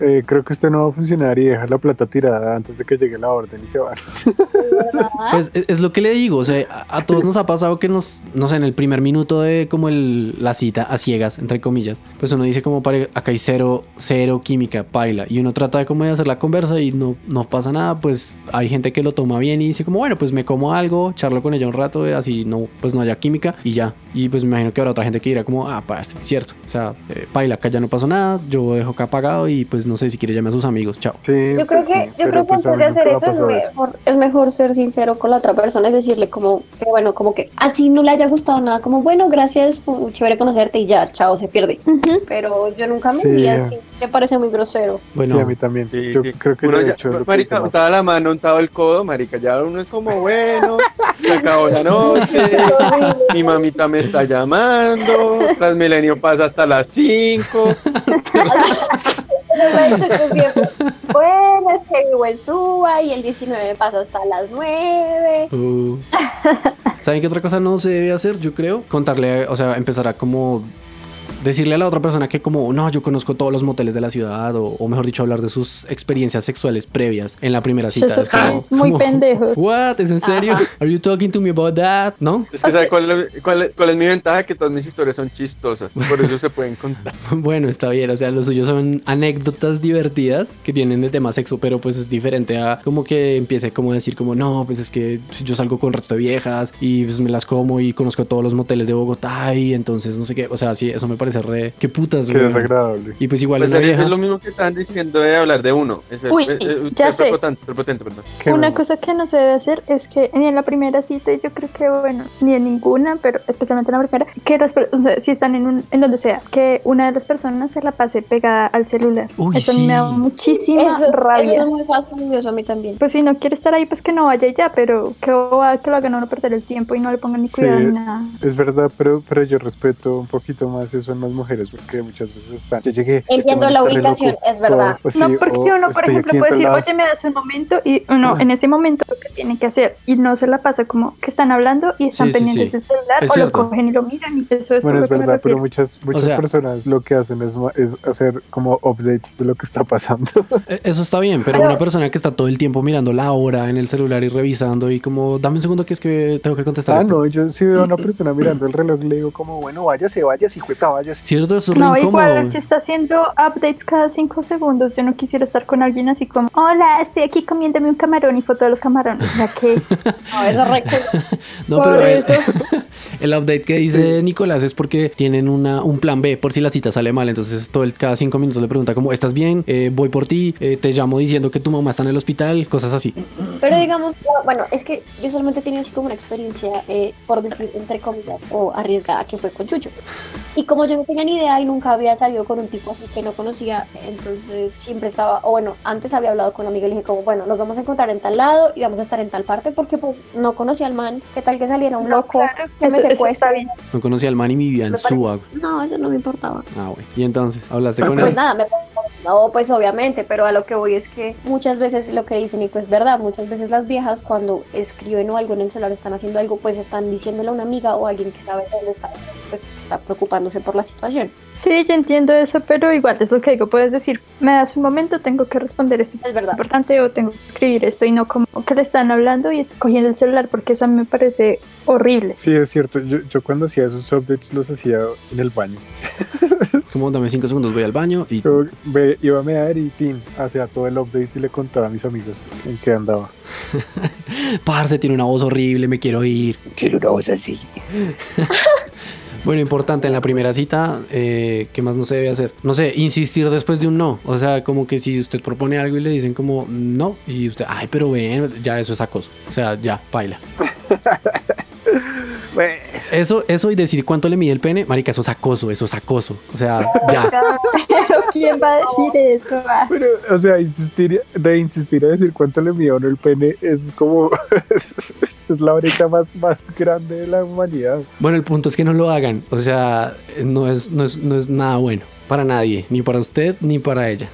eh, creo que esto no va a funcionar y deja la plata tirada antes de que llegue la orden y se van. Pues es, es lo que le digo, o sea, a, a todos nos ha pasado que nos, no sé, en el primer minuto de como el, la cita a ciegas, entre comillas, pues uno dice como, "Pare, acá hay cero, cero química, paila, y uno trata de como de hacer la conversa y no, no pasa nada, pues hay gente que lo toma bien y dice como, bueno, pues me como algo, charlo con ella un rato, eh, así no, pues no haya química y ya, y pues me imagino que habrá otra gente que dirá como, ah, pues cierto, o sea, eh, paila, acá ya no pasó nada, yo dejo acá apagado y pues no sé si quiere llamar a sus amigos, chao. Sí, Yo creo pues que, sí, yo creo que pues antes de hacer eso es eso. mejor, es mejor ser sincero con la otra persona, es decirle como que bueno, como que así no le haya gustado nada, como bueno, gracias, chévere conocerte y ya, chao, se pierde. Pero yo nunca me Sí. así, me parece muy grosero. Bueno, Sí, a mí también. Sí, Yo sí. creo que Uno he ya- hecho. lo que marica, untaba la mano, untaba el codo, marica, ya uno es como, bueno, se acabó la noche, mi mamita me está llamando, Transmilenio pasa hasta las 5, Pero lo he hecho yo siempre. Bueno, es que vivo en Suba y el 19 pasa hasta las 9. Uh. ¿Saben qué otra cosa no se debe hacer? Yo creo. Contarle, o sea, empezar a como decirle a la otra persona que como, no, yo conozco todos los moteles de la ciudad, o, o mejor dicho, hablar de sus experiencias sexuales previas en la primera cita. Eso es como- es muy como, pendejo. What? ¿Es en serio? Are you talking to me about that? ¿No? Es que, ¿sabe cuál, es- cuál es- cuál es mi ventaja? Que todas mis historias son chistosas. Por eso se pueden contar. [LAUGHS] Bueno, está bien, o sea, lo suyo son anécdotas divertidas que vienen de tema sexo, pero pues es diferente a como que empiece como a decir como, no, pues es que yo salgo con resto de viejas y pues me las como y conozco todos los moteles de Bogotá y entonces no sé qué, o sea, sí, eso me parece re... qué putas, Qué güey. desagradable. Y pues igual Pues una es, vieja... es lo mismo que estaban diciendo de hablar de uno. Es el, Uy, es- es- ya sé. prepotente, prepotente, perdón. Qué Una bueno. cosa que no se debe hacer es que ni en la primera cita, yo creo que, bueno, ni en ninguna, pero especialmente en la primera, que o sea, si están en, un, en donde sea, que una de las personas se la pase pegada al celular. Uy, eso sí. me da muchísima Eso, eso rabia. es muy fastidioso a mí también. Pues si no quiere estar ahí, pues que no vaya ya, pero que, lo hagan a uno perder el tiempo y no le pongan ni cuidado Sí. ni nada. Es verdad, pero, pero yo respeto un poquito más eso en mujeres porque muchas veces están. Yo llegué. este Entiendo man la ubicación, loco, es verdad. o- o sí, no, porque o uno, por ejemplo, puede decir, lado. oye, me das un momento y uno en ese momento lo que tiene que hacer y no se la pasa como que están hablando y están Sí, pendientes sí. del celular Es o cierto. lo cogen y lo miran y eso es Bueno, es verdad, pero muchas, muchas sea- personas lo que hacen es, es hacer como updates de lo que está pasando. [LAUGHS] Eh, Eso está bien, pero, Pero- una persona que está todo el tiempo mirando la hora en el celular y revisando y como, dame un segundo que es que tengo que contestar ah, esto. no, yo si veo a una [CLEARS THROAT] persona mirando el reloj le digo como, bueno, váyase, váyase, ¿Cierto? Eso es No, igual si está haciendo updates cada cinco segundos, yo no quisiera estar con alguien así como, hola, estoy aquí comiéndome un camarón y foto de los camarones. O sea que, [LAUGHS] No, eso es re. No, por pero eso. [LAUGHS] el update que dice Nicolás es porque tienen una, un plan B por si la cita sale mal. Entonces, todo el, cada cinco minutos le pregunta como, ¿estás bien? Eh, voy por ti, eh, te llamo diciendo que tu mamá está en el hospital, cosas así. Pero digamos, bueno, es que yo solamente he tenido así como una experiencia, eh, por decir, entre comillas, o arriesgada, que fue con Chucho. Y como yo no tenía ni idea y nunca había salido con un tipo así que no conocía, entonces siempre estaba, o bueno, antes había hablado con una amiga y le dije como, bueno, nos vamos a encontrar en tal lado y vamos a estar en tal parte porque pues no conocía al man, ¿qué tal que saliera un loco claro, que me bien. No conocía al man y vivía en Suba. No, eso no me importaba. Ah, güey. Y entonces, ¿hablaste con Pues él? nada, me no, pues obviamente, pero a lo que voy es que muchas veces lo que dice Nico es verdad, muchas veces las viejas cuando escriben o algo en el celular están haciendo algo, pues están diciéndole a una amiga o a alguien que sabe dónde está, pues está preocupándose por la situación. Sí, yo entiendo eso, pero igual es lo que digo, puedes decir, me das un momento, tengo que responder esto Es verdad. importante o tengo que escribir esto y no como que le están hablando y está cogiendo el celular porque eso a mí me parece horrible. Sí, es cierto. Yo, yo cuando hacía esos updates los hacía en el baño. [LAUGHS] Como dame cinco segundos, voy al baño y Yo ve- iba a mear y tin, hacía todo el update y le contaba a mis amigos en qué andaba. [LAUGHS] parce, tiene una voz horrible, me quiero ir. Quiero una voz así. [LAUGHS] Bueno, importante en la primera cita, eh, ¿qué más no se debe hacer? No sé, insistir después de un no. O sea, como que si usted propone algo y le dicen como no, y usted, ay, pero ven, ya eso es acoso. O sea, ya, baila. [LAUGHS] Eso, eso y decir cuánto le mide el pene, marica, eso es acoso, eso es acoso. O sea, ya. [LAUGHS] Pero ¿quién va a decir eso? Pero, o sea, insistir, de insistir a decir cuánto le mide uno el pene es como. [LAUGHS] es la brecha más, más grande de la humanidad. Bueno, el punto es que no lo hagan. O sea, no es, no es, no es nada bueno para nadie, ni para usted ni para ella.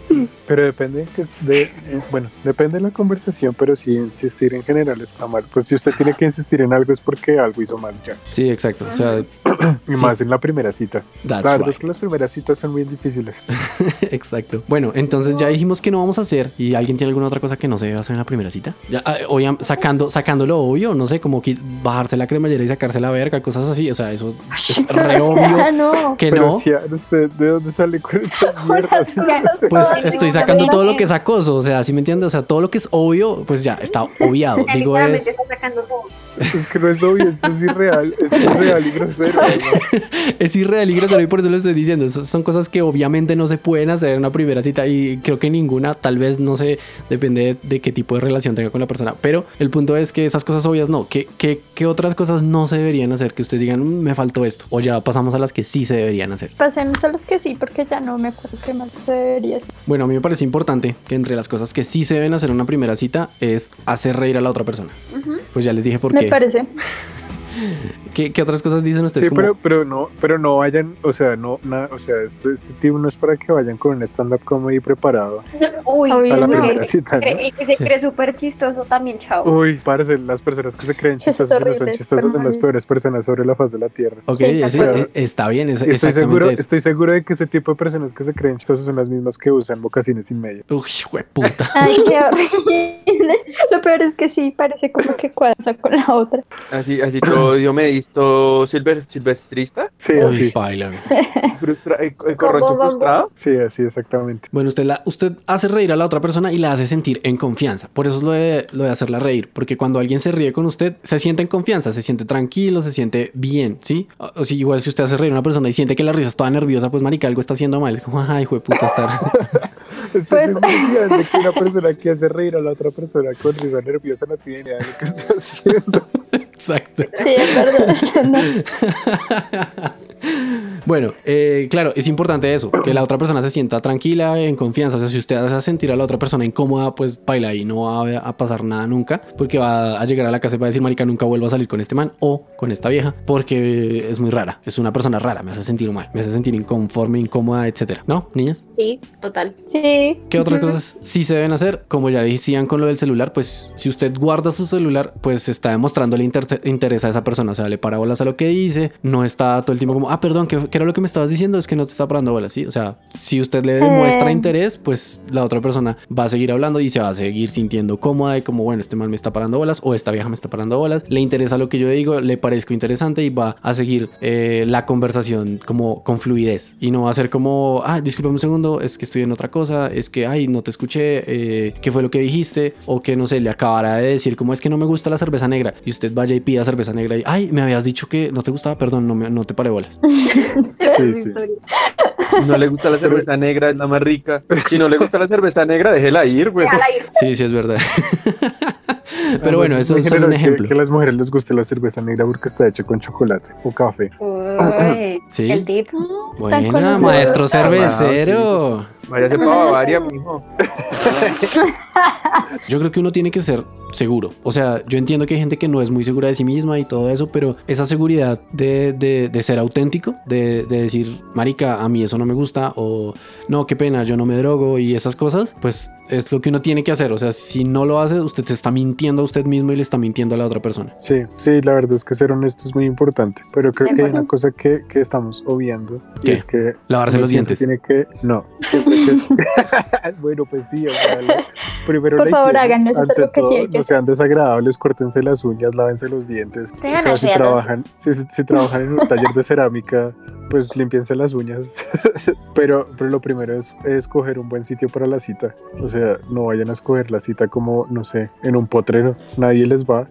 Pero depende que de, bueno, depende de la conversación, pero sí insistir en general está mal. Pues si usted tiene que insistir en algo es porque algo hizo mal ya. Sí, exacto. O sea, [CLEARS THROAT] Y Sí. más en la primera cita. that's la verdad right. es que las primeras citas son muy difíciles. [LAUGHS] Exacto. Bueno, entonces ya dijimos que no vamos a hacer. ¿Y alguien tiene alguna otra cosa que no se debe hacer en la primera cita? Ya, ah, obvia- sacando, sacando lo obvio, no sé, como bajarse la cremallera y sacarse la verga, cosas así. O sea, eso es re [LAUGHS] obvio no. que pero no. si a usted, ¿de dónde sale con. [LAUGHS] Pues estoy sacando todo lo que es acoso, o sea, ¿sí me entiendes? O sea, todo lo que es obvio, pues ya está obviado. [LAUGHS] Digo, es, está sacando todo. [LAUGHS] Es que no es obvio, esto es irreal, es irreal y grosero. ¿no? [LAUGHS] es irreal y grosero y por eso lo estoy diciendo. Esas son cosas que obviamente no se pueden hacer en una primera cita y creo que ninguna, tal vez, no sé, depende de, qué tipo de relación tenga con la persona. Pero el punto es que esas cosas obvias no. ¿Qué, qué, qué otras cosas no se deberían hacer? Que ustedes digan, "Mm, me faltó esto. O ya pasamos a las que sí se deberían hacer. Pasemos a los que sí, porque ya no me acuerdo qué más se debería hacer. Bueno, a mí me parece importante que entre las cosas que sí se deben hacer en una primera cita es hacer reír a la otra persona. Pues ya les dije por Parece. ¿Qué, qué otras cosas dicen ustedes? Sí, pero, pero no, pero no vayan, o sea, no, na- o sea, esto, este tipo no es para que vayan con un stand-up comedy preparado Uy, Obvio, a la no. primera cita, ¿no? el que se cree súper chistoso también, chao. Uy, parce, las personas que se creen chistosas y no son horrible, chistosas son las peores personas sobre la faz de la tierra. Ok, Sí, ese- pero- está bien, es Estoy exactamente seguro, eso. estoy seguro de que ese tipo de personas que se creen chistosas son las mismas que usan mocasines sin medio. Uy, puta. [LAUGHS] Ay, qué horrible. Lo peor es que sí, parece como que cuadra con la otra. Así, así todo yo me he visto silver, silvestrista, Sí, Uy, así. güey. [LAUGHS] frustra, eh, corroncho frustrado. Sí, así exactamente. Bueno, usted, la, usted hace reír a la otra persona y la hace sentir en confianza. Por eso es lo de, lo de hacerla reír. Porque cuando alguien se ríe con usted, se siente en confianza, se siente tranquilo, se siente bien, ¿sí? O, o si igual si usted hace reír a una persona y siente que la risa es toda nerviosa, pues marica, algo está haciendo mal. Es como, ay, hijo de puta, está... [LAUGHS] [LAUGHS] Estoy Pues- de que una persona que hace reír a la otra persona con risa nerviosa no tiene idea de lo que está [LAUGHS] haciendo. Exacto. Sí, es verdad. No. [LAUGHS] Bueno, eh, claro, es importante eso, que la otra persona se sienta tranquila, en confianza. O sea, si usted hace sentir a la otra persona incómoda, pues baila y no va a pasar nada nunca, porque va a llegar a la casa y va a decir, marica, nunca vuelvo a salir con este man o con esta vieja, porque es muy rara, es una persona rara, me hace sentir mal, me hace sentir inconforme, incómoda, etcétera. ¿No, niñas? Sí, total. Sí. ¿Qué otras cosas sí se deben hacer? Como ya decían con lo del celular, pues si usted guarda su celular, pues está demostrándole inter- interés a esa persona. O sea, le para bolas a lo que dice, no está todo el tiempo como, ah, perdón, ¿qué, qué era lo que me estabas diciendo? Es que no te está parando bolas, ¿sí? O sea, si usted le demuestra Eh. interés, pues la otra persona va a seguir hablando y se va a seguir sintiendo cómoda y como, bueno, este man me está parando bolas o esta vieja me está parando bolas. Le interesa lo que yo digo, le parezco interesante y va a seguir eh, la conversación como con fluidez y no va a ser como, ah, discúlpame un segundo, es que estoy en otra cosa, es que, ay, no te escuché, eh, ¿qué fue lo que dijiste? O que, no sé, le acabara de decir como es que no me gusta la cerveza negra y usted vaya y pida cerveza negra y, ay, me habías dicho que no te gustaba, perdón, no, me, no te paré bolas. [LAUGHS] Sí, no le gusta la cerveza negra, es la más rica. Si no le gusta la cerveza negra, déjela ir, güey. Déjala ir. Sí, sí, es verdad. [LAUGHS] Pero bueno, eso es solo un que- ejemplo. Que, a las mujeres les guste la cerveza negra porque está hecha con chocolate o café. Uy, Sí. El tip. Buena, maestro Ah, cervecero. Váyase para Bavaria, mijo. [LAUGHS] Yo creo que uno tiene que ser seguro. O sea, yo entiendo que hay gente que no es muy segura de sí misma y todo eso, pero esa seguridad de, de- de ser auténtico, de, de decir, marica, a mí eso no me gusta, o no, qué pena, yo no me drogo y esas cosas, pues es lo que uno tiene que hacer. O sea, si no lo hace, usted te está mintiendo a usted mismo y le está mintiendo a la otra persona. Sí, sí, la verdad es que ser honesto es muy importante. Pero creo que hay una cosa que, que estamos obviando. Y ¿Qué? es que. Lavarse los dientes. Tiene que. No. [LAUGHS] [LAUGHS] bueno, pues sí, o sea, la- primero Por la favor, higiene, ante que sí todo, hay que No sean desagradables, córtense las uñas, lávense los dientes. Sean o sea, si trabajan, si, si- si trabajan en un taller de cerámica, pues limpiense las uñas. [LAUGHS] pero, pero lo primero es, es escoger un buen sitio para la cita. O sea, no vayan a escoger la cita como, no sé, en un potrero. Nadie les va.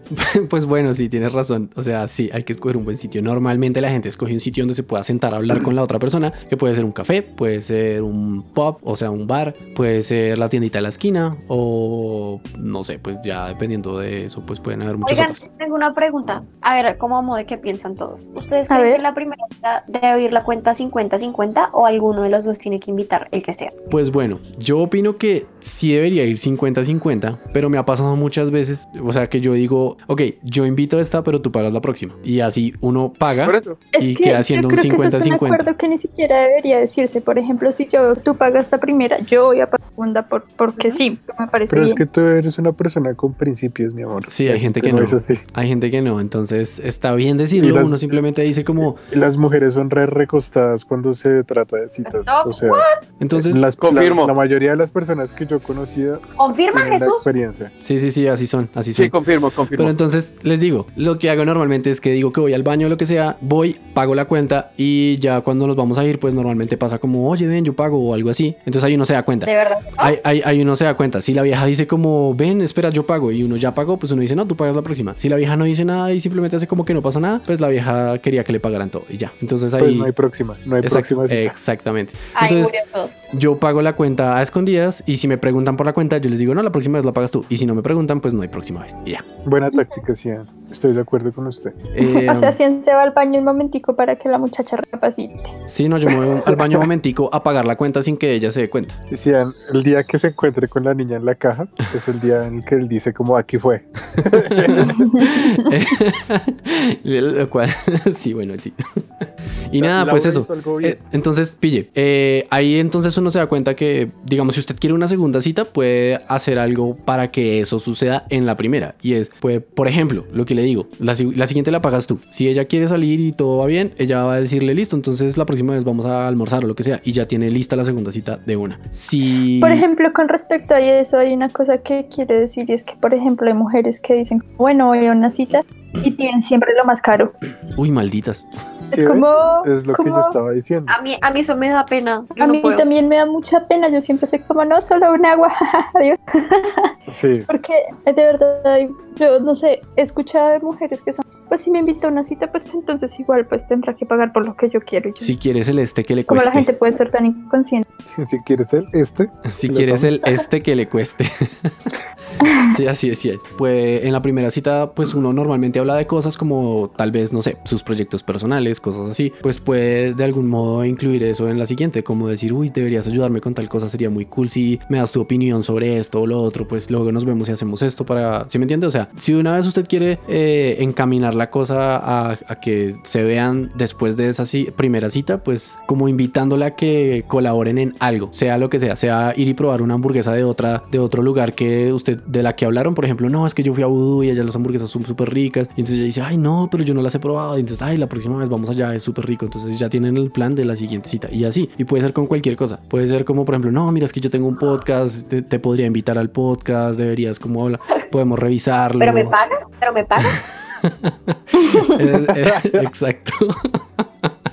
Pues bueno, sí, tienes razón. O sea, sí, hay que escoger un buen sitio. Normalmente la gente escoge un sitio donde se pueda sentar a hablar con la otra persona, que puede ser un café, puede ser un pub, o sea, un bar, puede ser la tiendita de la esquina, o no sé, pues ya dependiendo de eso, pues pueden haber muchas Oigan, otras. tengo una pregunta. A ver, ¿cómo amo de qué piensan todos? ¿Ustedes A creen ver. que la primera cita debe ir la cuenta 50-50 o alguno de los dos tiene que invitar, el que sea? Pues bueno, yo opino que sí debería ir 50-50, pero me ha pasado muchas veces, o sea, que yo digo, ok, yo invito a esta, pero tú pagas la próxima. Y así uno paga. Eso. Es y que queda yo siendo un creo que eso es un 50-50. acuerdo que ni siquiera debería decirse. Por ejemplo, si yo tú pagas la primera, yo voy a la segunda por, porque sí, me parece Pero es bien. que tú eres una persona con principios, mi amor. Sí, hay gente que no es así. Hay gente que no, entonces está bien decirlo, Y las- uno simplemente dice como, Las mujeres son re recostadas cuando se trata de citas. No, O sea, entonces, las, Confirmo. la mayoría de las personas que yo he conocido ¿Confirma tienen la Jesús? experiencia. sí, sí, sí, así son, así son. Sí, confirmo, confirmo. Pero entonces les digo, lo que hago normalmente es que digo que voy al baño o lo que sea, voy, pago la cuenta y ya cuando nos vamos a ir, pues normalmente pasa como, oye, ven, yo pago o algo así. Entonces ahí uno se da cuenta. De verdad. Ahí, ahí- ahí uno se da cuenta. Si la vieja dice como, ven, espera, yo pago y uno ya pagó, pues uno dice, no, tú pagas la próxima. Si la vieja no dice nada y simplemente hace como que no pasa nada, pues la vieja quería que le pagaran todo y ya. Entonces ahí... Pues no hay próxima, no hay próxima cita. exactamente. Ahí Entonces, murió todo. yo pago la cuenta a escondidas y si me preguntan por la cuenta, yo les digo, no, la próxima vez la pagas tú. Y si no me preguntan, pues no hay próxima vez. Y ya. Buena táctica, Cian. Estoy de acuerdo con usted. Eh, O sea, si se va al baño un momentico para que la muchacha recapacite. sí, no, yo me voy al baño un momentico a pagar la cuenta sin que ella se dé cuenta. El día que se encuentre con la niña en la caja es el día en el que él dice como aquí fue. [LAUGHS] Lo cual, [LAUGHS] sí, bueno, sí. Y nada, pues eso. Eh, entonces, pille, eh, ahí entonces uno se da cuenta que, digamos, si usted quiere una segunda cita, puede hacer algo para que eso suceda en la primera. Y es, pues, por ejemplo, lo que le digo, la siguiente la pagas tú. Si ella quiere salir y todo va bien, ella va a decirle, listo, entonces la próxima vez vamos a almorzar o lo que sea. Y ya tiene lista la segunda cita de una. Si... Por ejemplo, con respecto a eso, hay una cosa que quiero decir y es que, por ejemplo, hay mujeres que dicen, bueno, voy a una cita y piden siempre lo más caro. Uy, malditas. Es ¿Sí como... Es lo que yo como- estaba diciendo. A mí, a mí eso me da pena. Yo A no mí puedo. también me da mucha pena, yo siempre soy como, no, solo un agua, [LAUGHS] adiós. Sí, Porque de verdad, yo no sé, he escuchado de mujeres que son, pues si me invito a una cita, pues entonces igual pues tendrá que pagar por lo que yo quiero. Y yo, Si quieres el este que le como cueste. la gente puede ser tan inconsciente. [LAUGHS] si quieres el este, Si ¿Lo quieres tomo? el [LAUGHS] este que le cueste. sí, así es. sí. Pues en la primera cita, pues uno normalmente habla de cosas como tal vez, no sé, sus proyectos personales, cosas así. Pues puede de algún modo incluir eso en la siguiente, como decir, uy, deberías ayudarme con tal cosa, sería muy cool si me das tu opinión sobre esto o lo otro, pues luego nos vemos y hacemos esto para, ¿sí me entiende? O sea, si una vez usted quiere eh, encaminar la cosa a, que se vean después de esa primera cita, pues como invitándola a que colaboren en algo, sea lo que sea, sea ir y probar una hamburguesa de otra, de otro lugar que usted, de la que hablaron, por ejemplo, no, es que yo fui a Voodoo y allá las hamburguesas son súper ricas, y entonces ella dice, ay, no, pero yo no las he probado, y entonces, ay, la próxima vez vamos allá, es súper rico, entonces ya tienen el plan de la siguiente cita, y así, y puede ser con cualquier cosa, puede ser como, por ejemplo, no, mira, es que yo tengo un podcast, te, te podría invitar al podcast, deberías como hablar, podemos revisarlo. ¿Pero me pagas? ¿Pero me pagas? [LAUGHS] Exacto.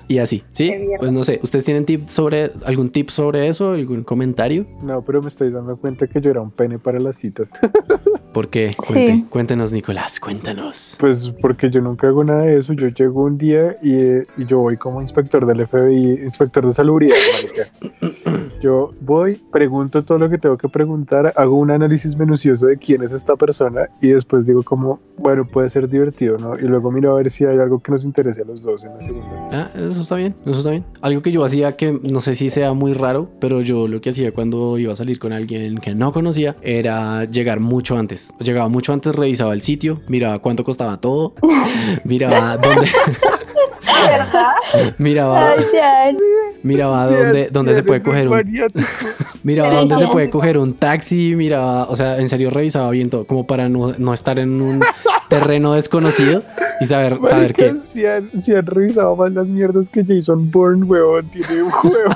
Y así, ¿sí? Pues no sé, ¿ustedes tienen tip sobre algún tip sobre eso? ¿Algún comentario? no, pero me estoy dando cuenta que yo era un pene para las citas. [LAUGHS] ¿Por qué? Sí. Cuente- Cuéntenos, Nicolás, cuéntanos. Pues porque yo nunca hago nada de eso. Yo llego un día y, eh, y yo voy como inspector del FBI, inspector de salubridad, marica. [CLEARS THROAT] Yo voy, pregunto todo lo que tengo que preguntar, hago un análisis minucioso de quién es esta persona y después digo como, bueno, puede ser divertido, ¿no? Y luego miro a ver si hay algo que nos interese a los dos en la segunda. Ah, eso está bien, eso está bien. Algo que yo hacía que no sé si sea muy raro, pero yo lo que hacía cuando iba a salir con alguien que no conocía era llegar mucho antes. Llegaba mucho antes, revisaba el sitio, miraba cuánto costaba todo, [LAUGHS] miraba dónde, ¿Verdad? miraba, miraba dónde, dónde se puede coger un [LAUGHS] Miraba dónde se puede coger un taxi, miraba, o sea, en serio revisaba bien todo, como para no, no estar en un terreno desconocido y saber, saber Marica, que... Si han, si han revisado más las mierdas que Jason Bourne, weón, tiene un juego.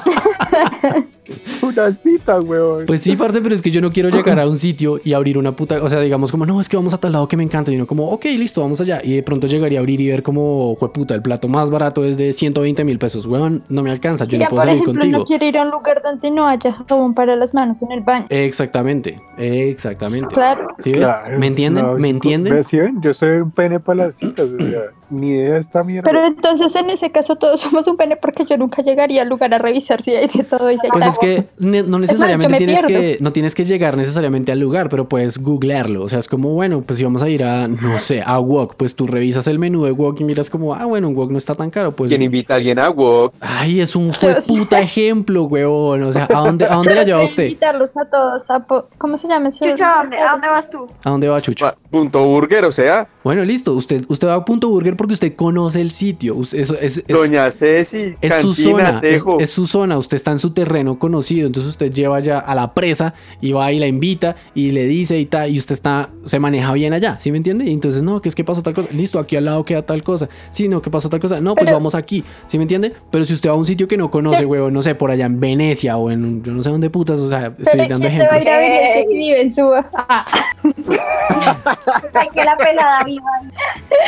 [LAUGHS] es una cita, weón. Pues sí, parce, pero es que yo no quiero llegar a un sitio y abrir una puta, o sea, digamos como, no, es que vamos a tal lado que me encanta, y uno como, ok, listo, vamos allá, y de pronto llegaría a abrir y ver como, puta, el plato más barato es de 120 mil pesos, weón, no me alcanza, yo no puedo por salir ejemplo, contigo. no quiero ir a un lugar donde no haya jabón para las manos en el baño. Exactamente, exactamente. Claro. ¿Sí ves? Claro, ¿Me entienden? no, ¿Me entienden? ¿ves? ¿Sí ven? Yo soy un pene para las citas, o sea, ni idea de esta mierda. Pero entonces en ese caso todos somos un pene porque yo nunca llegaría al lugar a revisar si hay de todo y si hay Pues es que ne- no necesariamente me tienes pierdo. que, no tienes que llegar necesariamente al lugar, pero puedes googlearlo. O sea, es como, bueno, pues si vamos a ir a, no sé, a Wok, pues tú revisas el menú de Wok y miras como, ah, bueno, un Wok no está tan caro. Pues, ¿Quién invita a alguien a Wok? ay, es un puta ejemplo, huevón. O sea, ¿a dónde, a dónde la [LAUGHS] lleva usted? invitarlos a todos a ¿Cómo se llama ese Chucho, ¿a dónde, ¿a dónde vas tú? ¿A dónde va Chucho? Punto Burger, o sea, Bueno, listo. Usted, usted va a Punto Burger porque usted conoce el sitio. Us- Eso es, es- Doña Ceci, Es su zona, es, su zona, usted está en su terreno conocido, entonces usted lleva ya a la presa y va y la invita y le dice y tal, y usted está, se maneja bien allá, ¿sí me entiende? Y entonces, no, que es que pasó tal cosa, listo, aquí al lado queda tal cosa, sí, no, que pasó tal cosa, no, pues Pero- vamos aquí, ¿sí me entiende? Pero si usted va a un sitio que no conoce, huevo, no sé, por allá en Venecia o en, yo no sé dónde putas, o sea, estoy dando ¿quién te va a ejemplos. ir a ver si vive en su... Ah, [LAUGHS] [LAUGHS] que la pelada viva.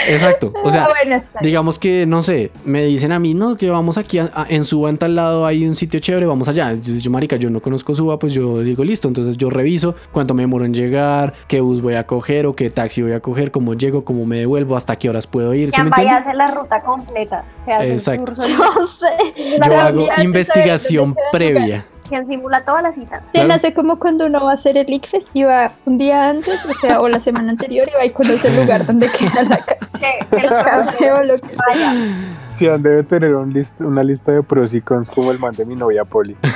Exacto. O sea, Ah, bueno, digamos que, no sé, me dicen a mí, no, que vamos aquí a- a- en Suba, en tal lado hay un sitio chévere, vamos allá. Entonces yo, marica, yo no conozco Suba, pues yo digo, listo. Entonces yo reviso cuánto me demoro en llegar, qué bus voy a coger o qué taxi voy a coger, cómo llego, cómo me devuelvo, hasta qué horas puedo ir. ¿Sí me Ya vaya a hacer la ruta completa. Se hace Exacto. el curso [LAUGHS] sé. Yo hago investigación previa. Que simula toda la cita. Se Claro. nace como cuando uno va a hacer el ICFES y va un día antes, o sea, o la semana anterior y va y conoce el lugar donde queda la casa. [LAUGHS] Vayan. Sian debe tener un list- una lista de pros y cons como el man de mi novia Poli. [LAUGHS]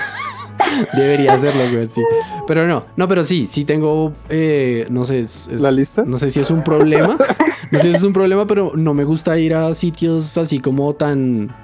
Debería hacerlo, güey, sí. Pero no, no, pero sí, sí tengo, eh, no sé, es- es- ¿La lista? No sé si es un problema, [LAUGHS] no sé si es un problema, pero no me gusta ir a sitios así como tan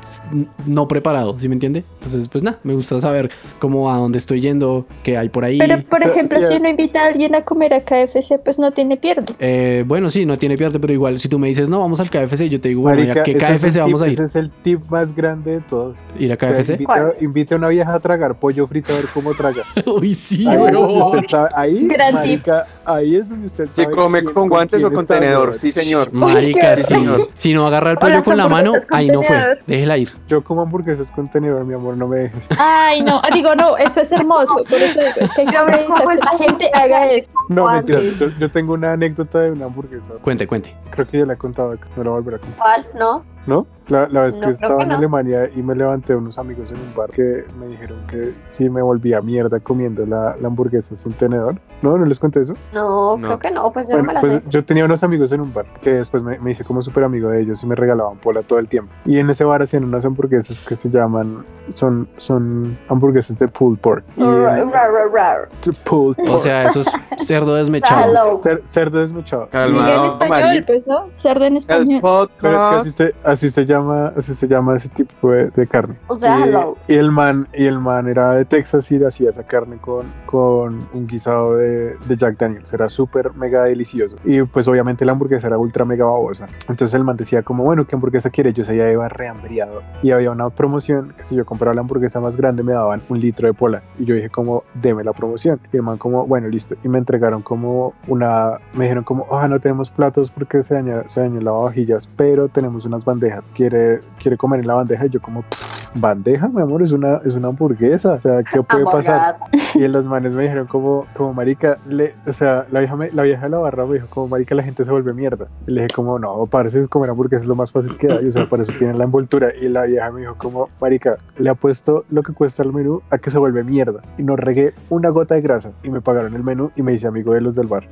no preparado, ¿sí me entiende? Entonces, pues nada, me gusta saber cómo a dónde estoy yendo, qué hay por ahí. Pero, por ejemplo, sí. si uno invita a alguien a comer a KFC, pues no tiene pierde. Eh, bueno, sí, no tiene pierde, pero igual, si tú me dices, no, vamos al KFC, yo te digo, bueno, ¿y a qué es KFC vamos tip- a ir? Ese es el tip más grande de todos. ¿Ir a O sea, KFC? invita, ¿Cuál? invita a una vieja a tragar pollo frito a ver cómo traga. [LAUGHS] Uy, sí, Ahí es donde weón. usted sabe, ahí, Gran marica, ahí es donde usted ¿Se sabe. come quién- con guantes o con tenedor? Sí, señor. Marica, sí. rico. Si no agarra el O pollo con la mano, ahí no fue. Déjela ir. Yo como hamburguesas con tenedor, mi amor, no me dejes. Ay, no, digo, no, eso es hermoso. Por eso digo, es que hay que me la gente haga eso. No, ¿Cuándo? mentira. Yo, yo tengo una anécdota de una hamburguesa. Cuente, cuente. Creo que ya la he contado. No la voy a volver a contar. ¿Cuál? ¿No? ¿No? La, la vez No, que estaba que en. Alemania y me levanté a unos amigos en un bar que me dijeron que sí me volvía mierda comiendo la, la hamburguesa sin tenedor. ¿No? ¿No les conté eso? No, No. creo que no, pues yo no Bueno, me la pues sé. yo tenía unos amigos en un bar que después me, me hice como súper amigo de ellos y me regalaban pola todo el tiempo. Y en ese bar hacían unas hamburguesas que se llaman, son, son hamburguesas de pulled pork. Y en- Rar, rar, rar. pulled O pork. sea, eso es [LAUGHS] cerdo desmechado. Cer- cerdo desmechado. Diga en español, pues, ¿no? Cerdo en El español. Pero es que así se, así se llama, así se llama ese tipo de, de carne. O sea, y, hello. y el man, y el man era de Texas y hacía esa carne con, con un guisado de, de Jack Daniels. Era súper mega delicioso. Y pues obviamente la hamburguesa era ultra mega babosa. Entonces el man decía como, bueno, ¿qué hamburguesa quiere? Yo ya iba rehambriado. Y había una promoción que si yo compraba la hamburguesa más grande me daban un litro de pola. Y yo dije como, deme la promoción. Y el man como, bueno, listo. Y me entregaron como una, me dijeron como, ah, no tenemos platos porque se dañó, se dañó el lavavajillas, pero tenemos unas bandejas. ¿Quiere, quiere comer en la bandeja? Y yo como, "Pff, bandeja, mi amor, es una, es una hamburguesa. O sea, ¿qué [LAUGHS] puede pasar? Y los manes me dijeron como, como marica, le, o sea, la vieja, me- la vieja de la barra me dijo como, marica, la gente se vuelve mierda. Y le dije como, no, parece comer hamburguesas es lo más fácil que hay, o sea, por eso tienen la envoltura. Y la vieja me dijo como, marica, le apuesto lo que cuesta el menú a que se vuelve mierda. Y no regué una gota de grasa. Y me pagaron el menú y me hice amigo de los del bar.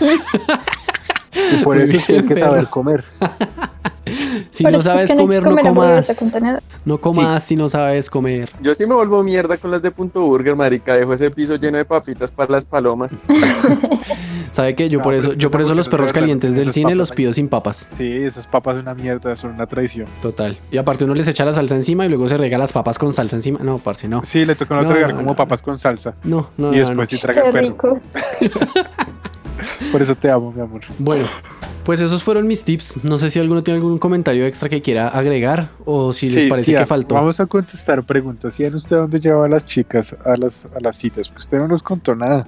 [LAUGHS] y por Muy eso es que hay que saber comer. [LAUGHS] Si no sabes que comer, no comer comas. No comas si no sabes comer. Yo sí me vuelvo mierda con las de Punto Burger, marica. Dejo ese piso lleno de papitas para las palomas. [LAUGHS] ¿Sabe qué? Yo No, por eso, yo por eso los perros calientes del cine los pido sin papas. Sí, esas papas son una mierda, son una traición. Total. Y aparte uno les echa la salsa encima y luego se rega las papas con salsa encima. No, parce, no. Sí, le toca a uno No, tragar no, como no. papas con salsa. No, no, y no, después no. sí traga Qué perro. [LAUGHS] Por eso te amo, mi amor. Bueno, pues esos fueron mis tips. No sé si alguno tiene algún comentario extra que quiera agregar o si les Sí, parece sí, que ah, faltó. Vamos a contestar preguntas. ¿Y usted dónde lleva a las chicas a las, a las citas? Porque usted no nos contó nada.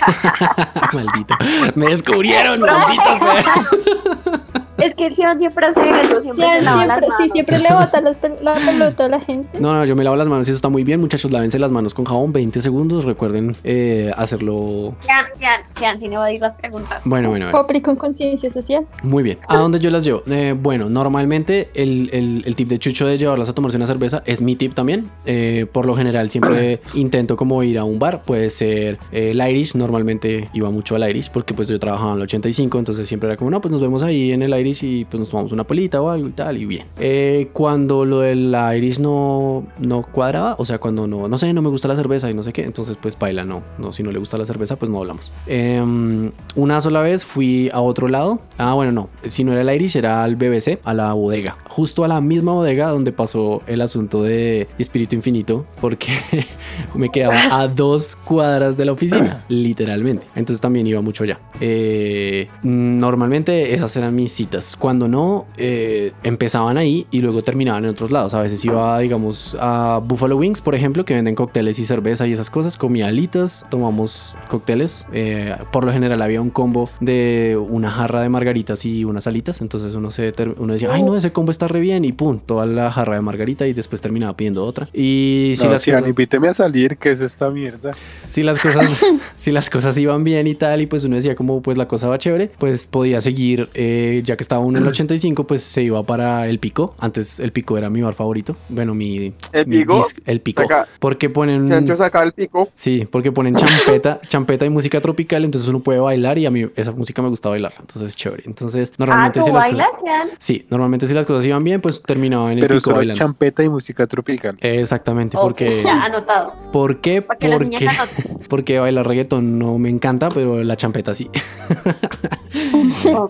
[LAUGHS] Maldito. Me descubrieron, maldito sea. [LAUGHS] Es que Sion siempre hace eso, siempre se lava las manos. sí, siempre le bota las la pelota a la gente. No, no, yo me lavo las manos y eso está muy bien. Muchachos, lávense las manos con jabón 20 segundos. Recuerden eh, hacerlo. Sean, sean, sean, sin evadir las preguntas. Bueno, bueno, bueno. Copri con conciencia social. Muy bien. ¿A dónde yo las llevo? Eh, bueno, normalmente el, el- el tip de Chucho de llevarlas a tomarse una cerveza es mi tip también. Eh, por lo general siempre [CLEARS THROAT] intento como ir a un bar. Puede ser eh, el Irish. Normalmente iba mucho al Irish porque pues yo trabajaba en el 85. Entonces siempre era como, no, pues nos vemos ahí en el Irish y pues nos tomamos una polita o algo y tal y bien. Eh, cuando lo del Irish no, no cuadraba, o sea, cuando no, no sé, no me gusta la cerveza y no sé qué, entonces pues baila, no, no, si no le gusta la cerveza, pues no hablamos. Em, una sola vez fui a otro lado, ah, bueno, no, si no era el Irish, era al BBC, a la bodega, justo a la misma bodega donde pasó el asunto de Espíritu Infinito, porque [LAUGHS] me quedaba a dos cuadras de la oficina, literalmente. Entonces también iba mucho allá. Eh, normalmente esas eran mis citas. Pues cuando no, eh, empezaban ahí y luego terminaban en otros lados. A veces iba, digamos, a Buffalo Wings, por ejemplo, que venden cócteles y cerveza y esas cosas. Comía alitas, tomamos cócteles. eh, por lo general había un combo de una jarra de margaritas y unas alitas. Entonces uno, se uno decía, ay no, ese combo está re bien. Y pum, toda la jarra de margarita y después terminaba pidiendo otra. Y si no, las Cian, cosas- invíteme a salir, ¿qué es esta mierda? si las cosas [LAUGHS] si las cosas iban bien y tal y pues uno decía como pues la cosa va chévere pues podía seguir eh, ya que estaba uno en el [CLEARS THROAT] 85 pues se iba para el pico antes el pico era mi bar favorito bueno mi ¿El mi Pico? dis- el pico Saca- porque ponen Sancho sacaba el pico. sí porque ponen champeta [LAUGHS] champeta y música tropical entonces uno puede bailar y a mí esa música me gusta bailar entonces es chévere entonces Ah, normalmente ¿tú si las bailas, cosas sí normalmente si las cosas iban bien pues terminaba en el Pero pico solo bailando champeta y música tropical. exactamente Ok, porque ya, [LAUGHS] anotado. ¿por qué? Para que las porque niñas anoten. [LAUGHS] porque bailar reggaetón no me encanta pero la champeta sí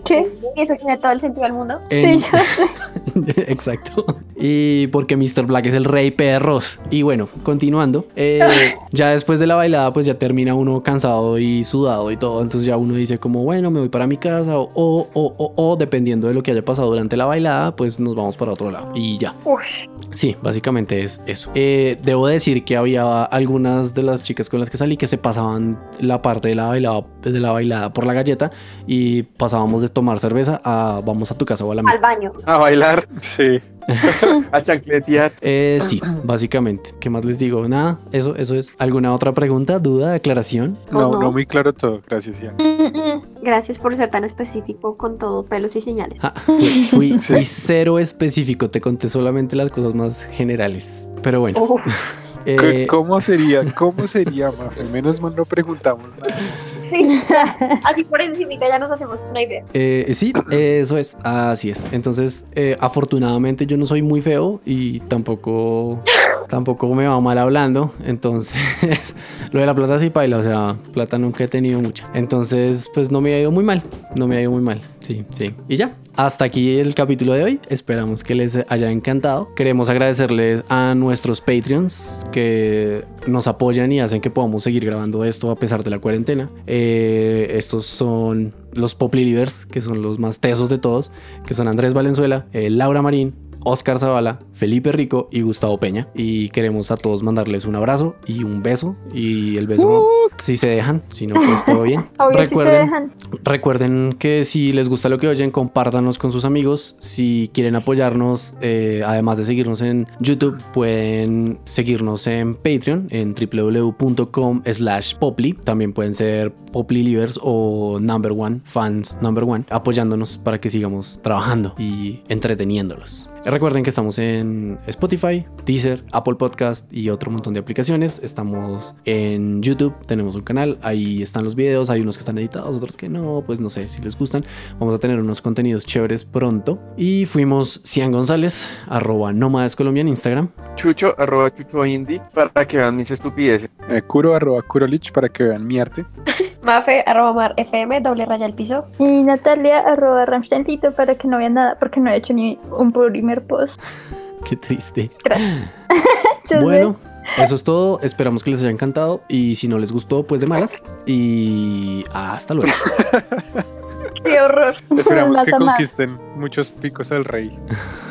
¿Qué? Y eso tiene todo el sentido del mundo. En- Sí, yo sé. [LAUGHS] Exacto. Y porque Mr. Black es el rey perros. Y bueno, continuando. eh, [LAUGHS] ya después de la bailada, pues ya termina uno cansado y sudado y todo. Entonces ya uno dice como, bueno, me voy para mi casa. O, o, o, o, dependiendo de lo que haya pasado durante la bailada, pues nos vamos para otro lado. Y ya. Sí, básicamente es eso. Eh, debo decir que había algunas de las chicas con las que salí que se pasaban la parte de la bailada, de la bailada por la galleta y pasábamos de tomar cerveza a vamos a tu casa o a la mía. Al baño. A bailar, Sí. [LAUGHS] a chancletear. Eh, sí, básicamente. ¿Qué más les digo? Nada, eso, eso es. ¿Alguna otra pregunta, duda, aclaración? No, no muy claro todo, gracias, mm. Gracias por ser tan específico con todo pelos y señales. Ah, fui, fui- [LAUGHS] Sí. fui cero específico, te conté solamente las cosas más generales. Pero bueno, Uf, eh, ¿Qué- ¿Cómo sería? ¿Cómo sería, Mafe? Menos mal no preguntamos nada más. [LAUGHS] sí. Así por encima ya nos hacemos una idea. eh, sí, eso es, así es. Entonces, eh, afortunadamente yo no soy muy feo y tampoco, tampoco me va mal hablando. Entonces, [LAUGHS] lo de la plata sí paila, o sea, plata nunca he tenido mucha. Entonces, pues no me ha ido muy mal, no me ha ido muy mal. Sí, sí. Y ya, hasta aquí el capítulo de hoy. Esperamos que les haya encantado. Queremos agradecerles a nuestros Patreons que nos apoyan y hacen que podamos seguir grabando esto a pesar de la cuarentena. Eh, estos son los Poply Livers, que son los más tesos de todos, que son Andrés Valenzuela, eh, Laura Marín, Oscar Zavala, Felipe Rico y Gustavo Peña. Y queremos a todos mandarles un abrazo y un beso. Y el beso, si se dejan, si no, pues todo bien. [LAUGHS] Obvio, si se Recuerden, dejan. Recuerden que si les gusta lo que oyen, compártanos con sus amigos. Si quieren apoyarnos, eh, además de seguirnos en YouTube, pueden seguirnos en Patreon, en www.com slash poply. También pueden ser Poply Livers o Number One, fans Number One, apoyándonos para que sigamos trabajando y entreteniéndolos. Recuerden que estamos en Spotify, Deezer, Apple Podcast y otro montón de aplicaciones. Estamos en YouTube, tenemos un canal, ahí están los videos, hay unos que están editados, otros que no, pues no sé si les gustan. Vamos a tener unos contenidos chéveres pronto. Y fuimos Cian González, arroba Nómades Colombia en Instagram. Chucho, arroba chucho indie, para que vean mis estupideces. Eh, Kuro arroba Kurolich para que vean mi arte. [LAUGHS] Mafe, arroba mar, FM, doble raya al piso. Y Natalia, arroba Ramsteinlito para que no vean nada, porque no he hecho ni un primer post. [LAUGHS] Qué triste. [GASPS] [LAUGHS] Bueno, eso es todo. Esperamos que les haya encantado. Y si no les gustó, pues de malas. Y hasta luego. [LAUGHS] Qué horror. Esperamos que conquisten muchos picos al rey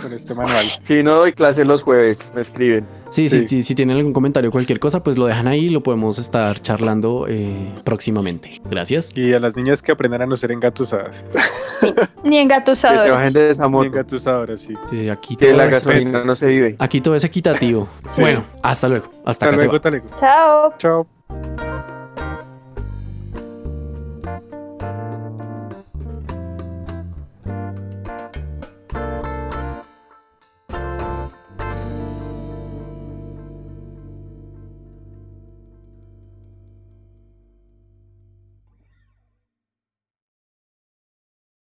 con este manual. Si no doy clase los jueves, me escriben. Sí, sí, Sí. sí, si tienen algún comentario o cualquier cosa, pues lo dejan ahí y lo podemos estar charlando eh, próximamente. Gracias. Y a las niñas que aprendan a no ser engatusadas. Ni Que se bajen de esa Y moto. engatusadoras, sí. Sí, aquí, Que la es, gasolina no se vive. aquí todo es equitativo. Sí. Bueno, hasta luego. Hasta Hasta luego, hasta luego. Chao. Chao.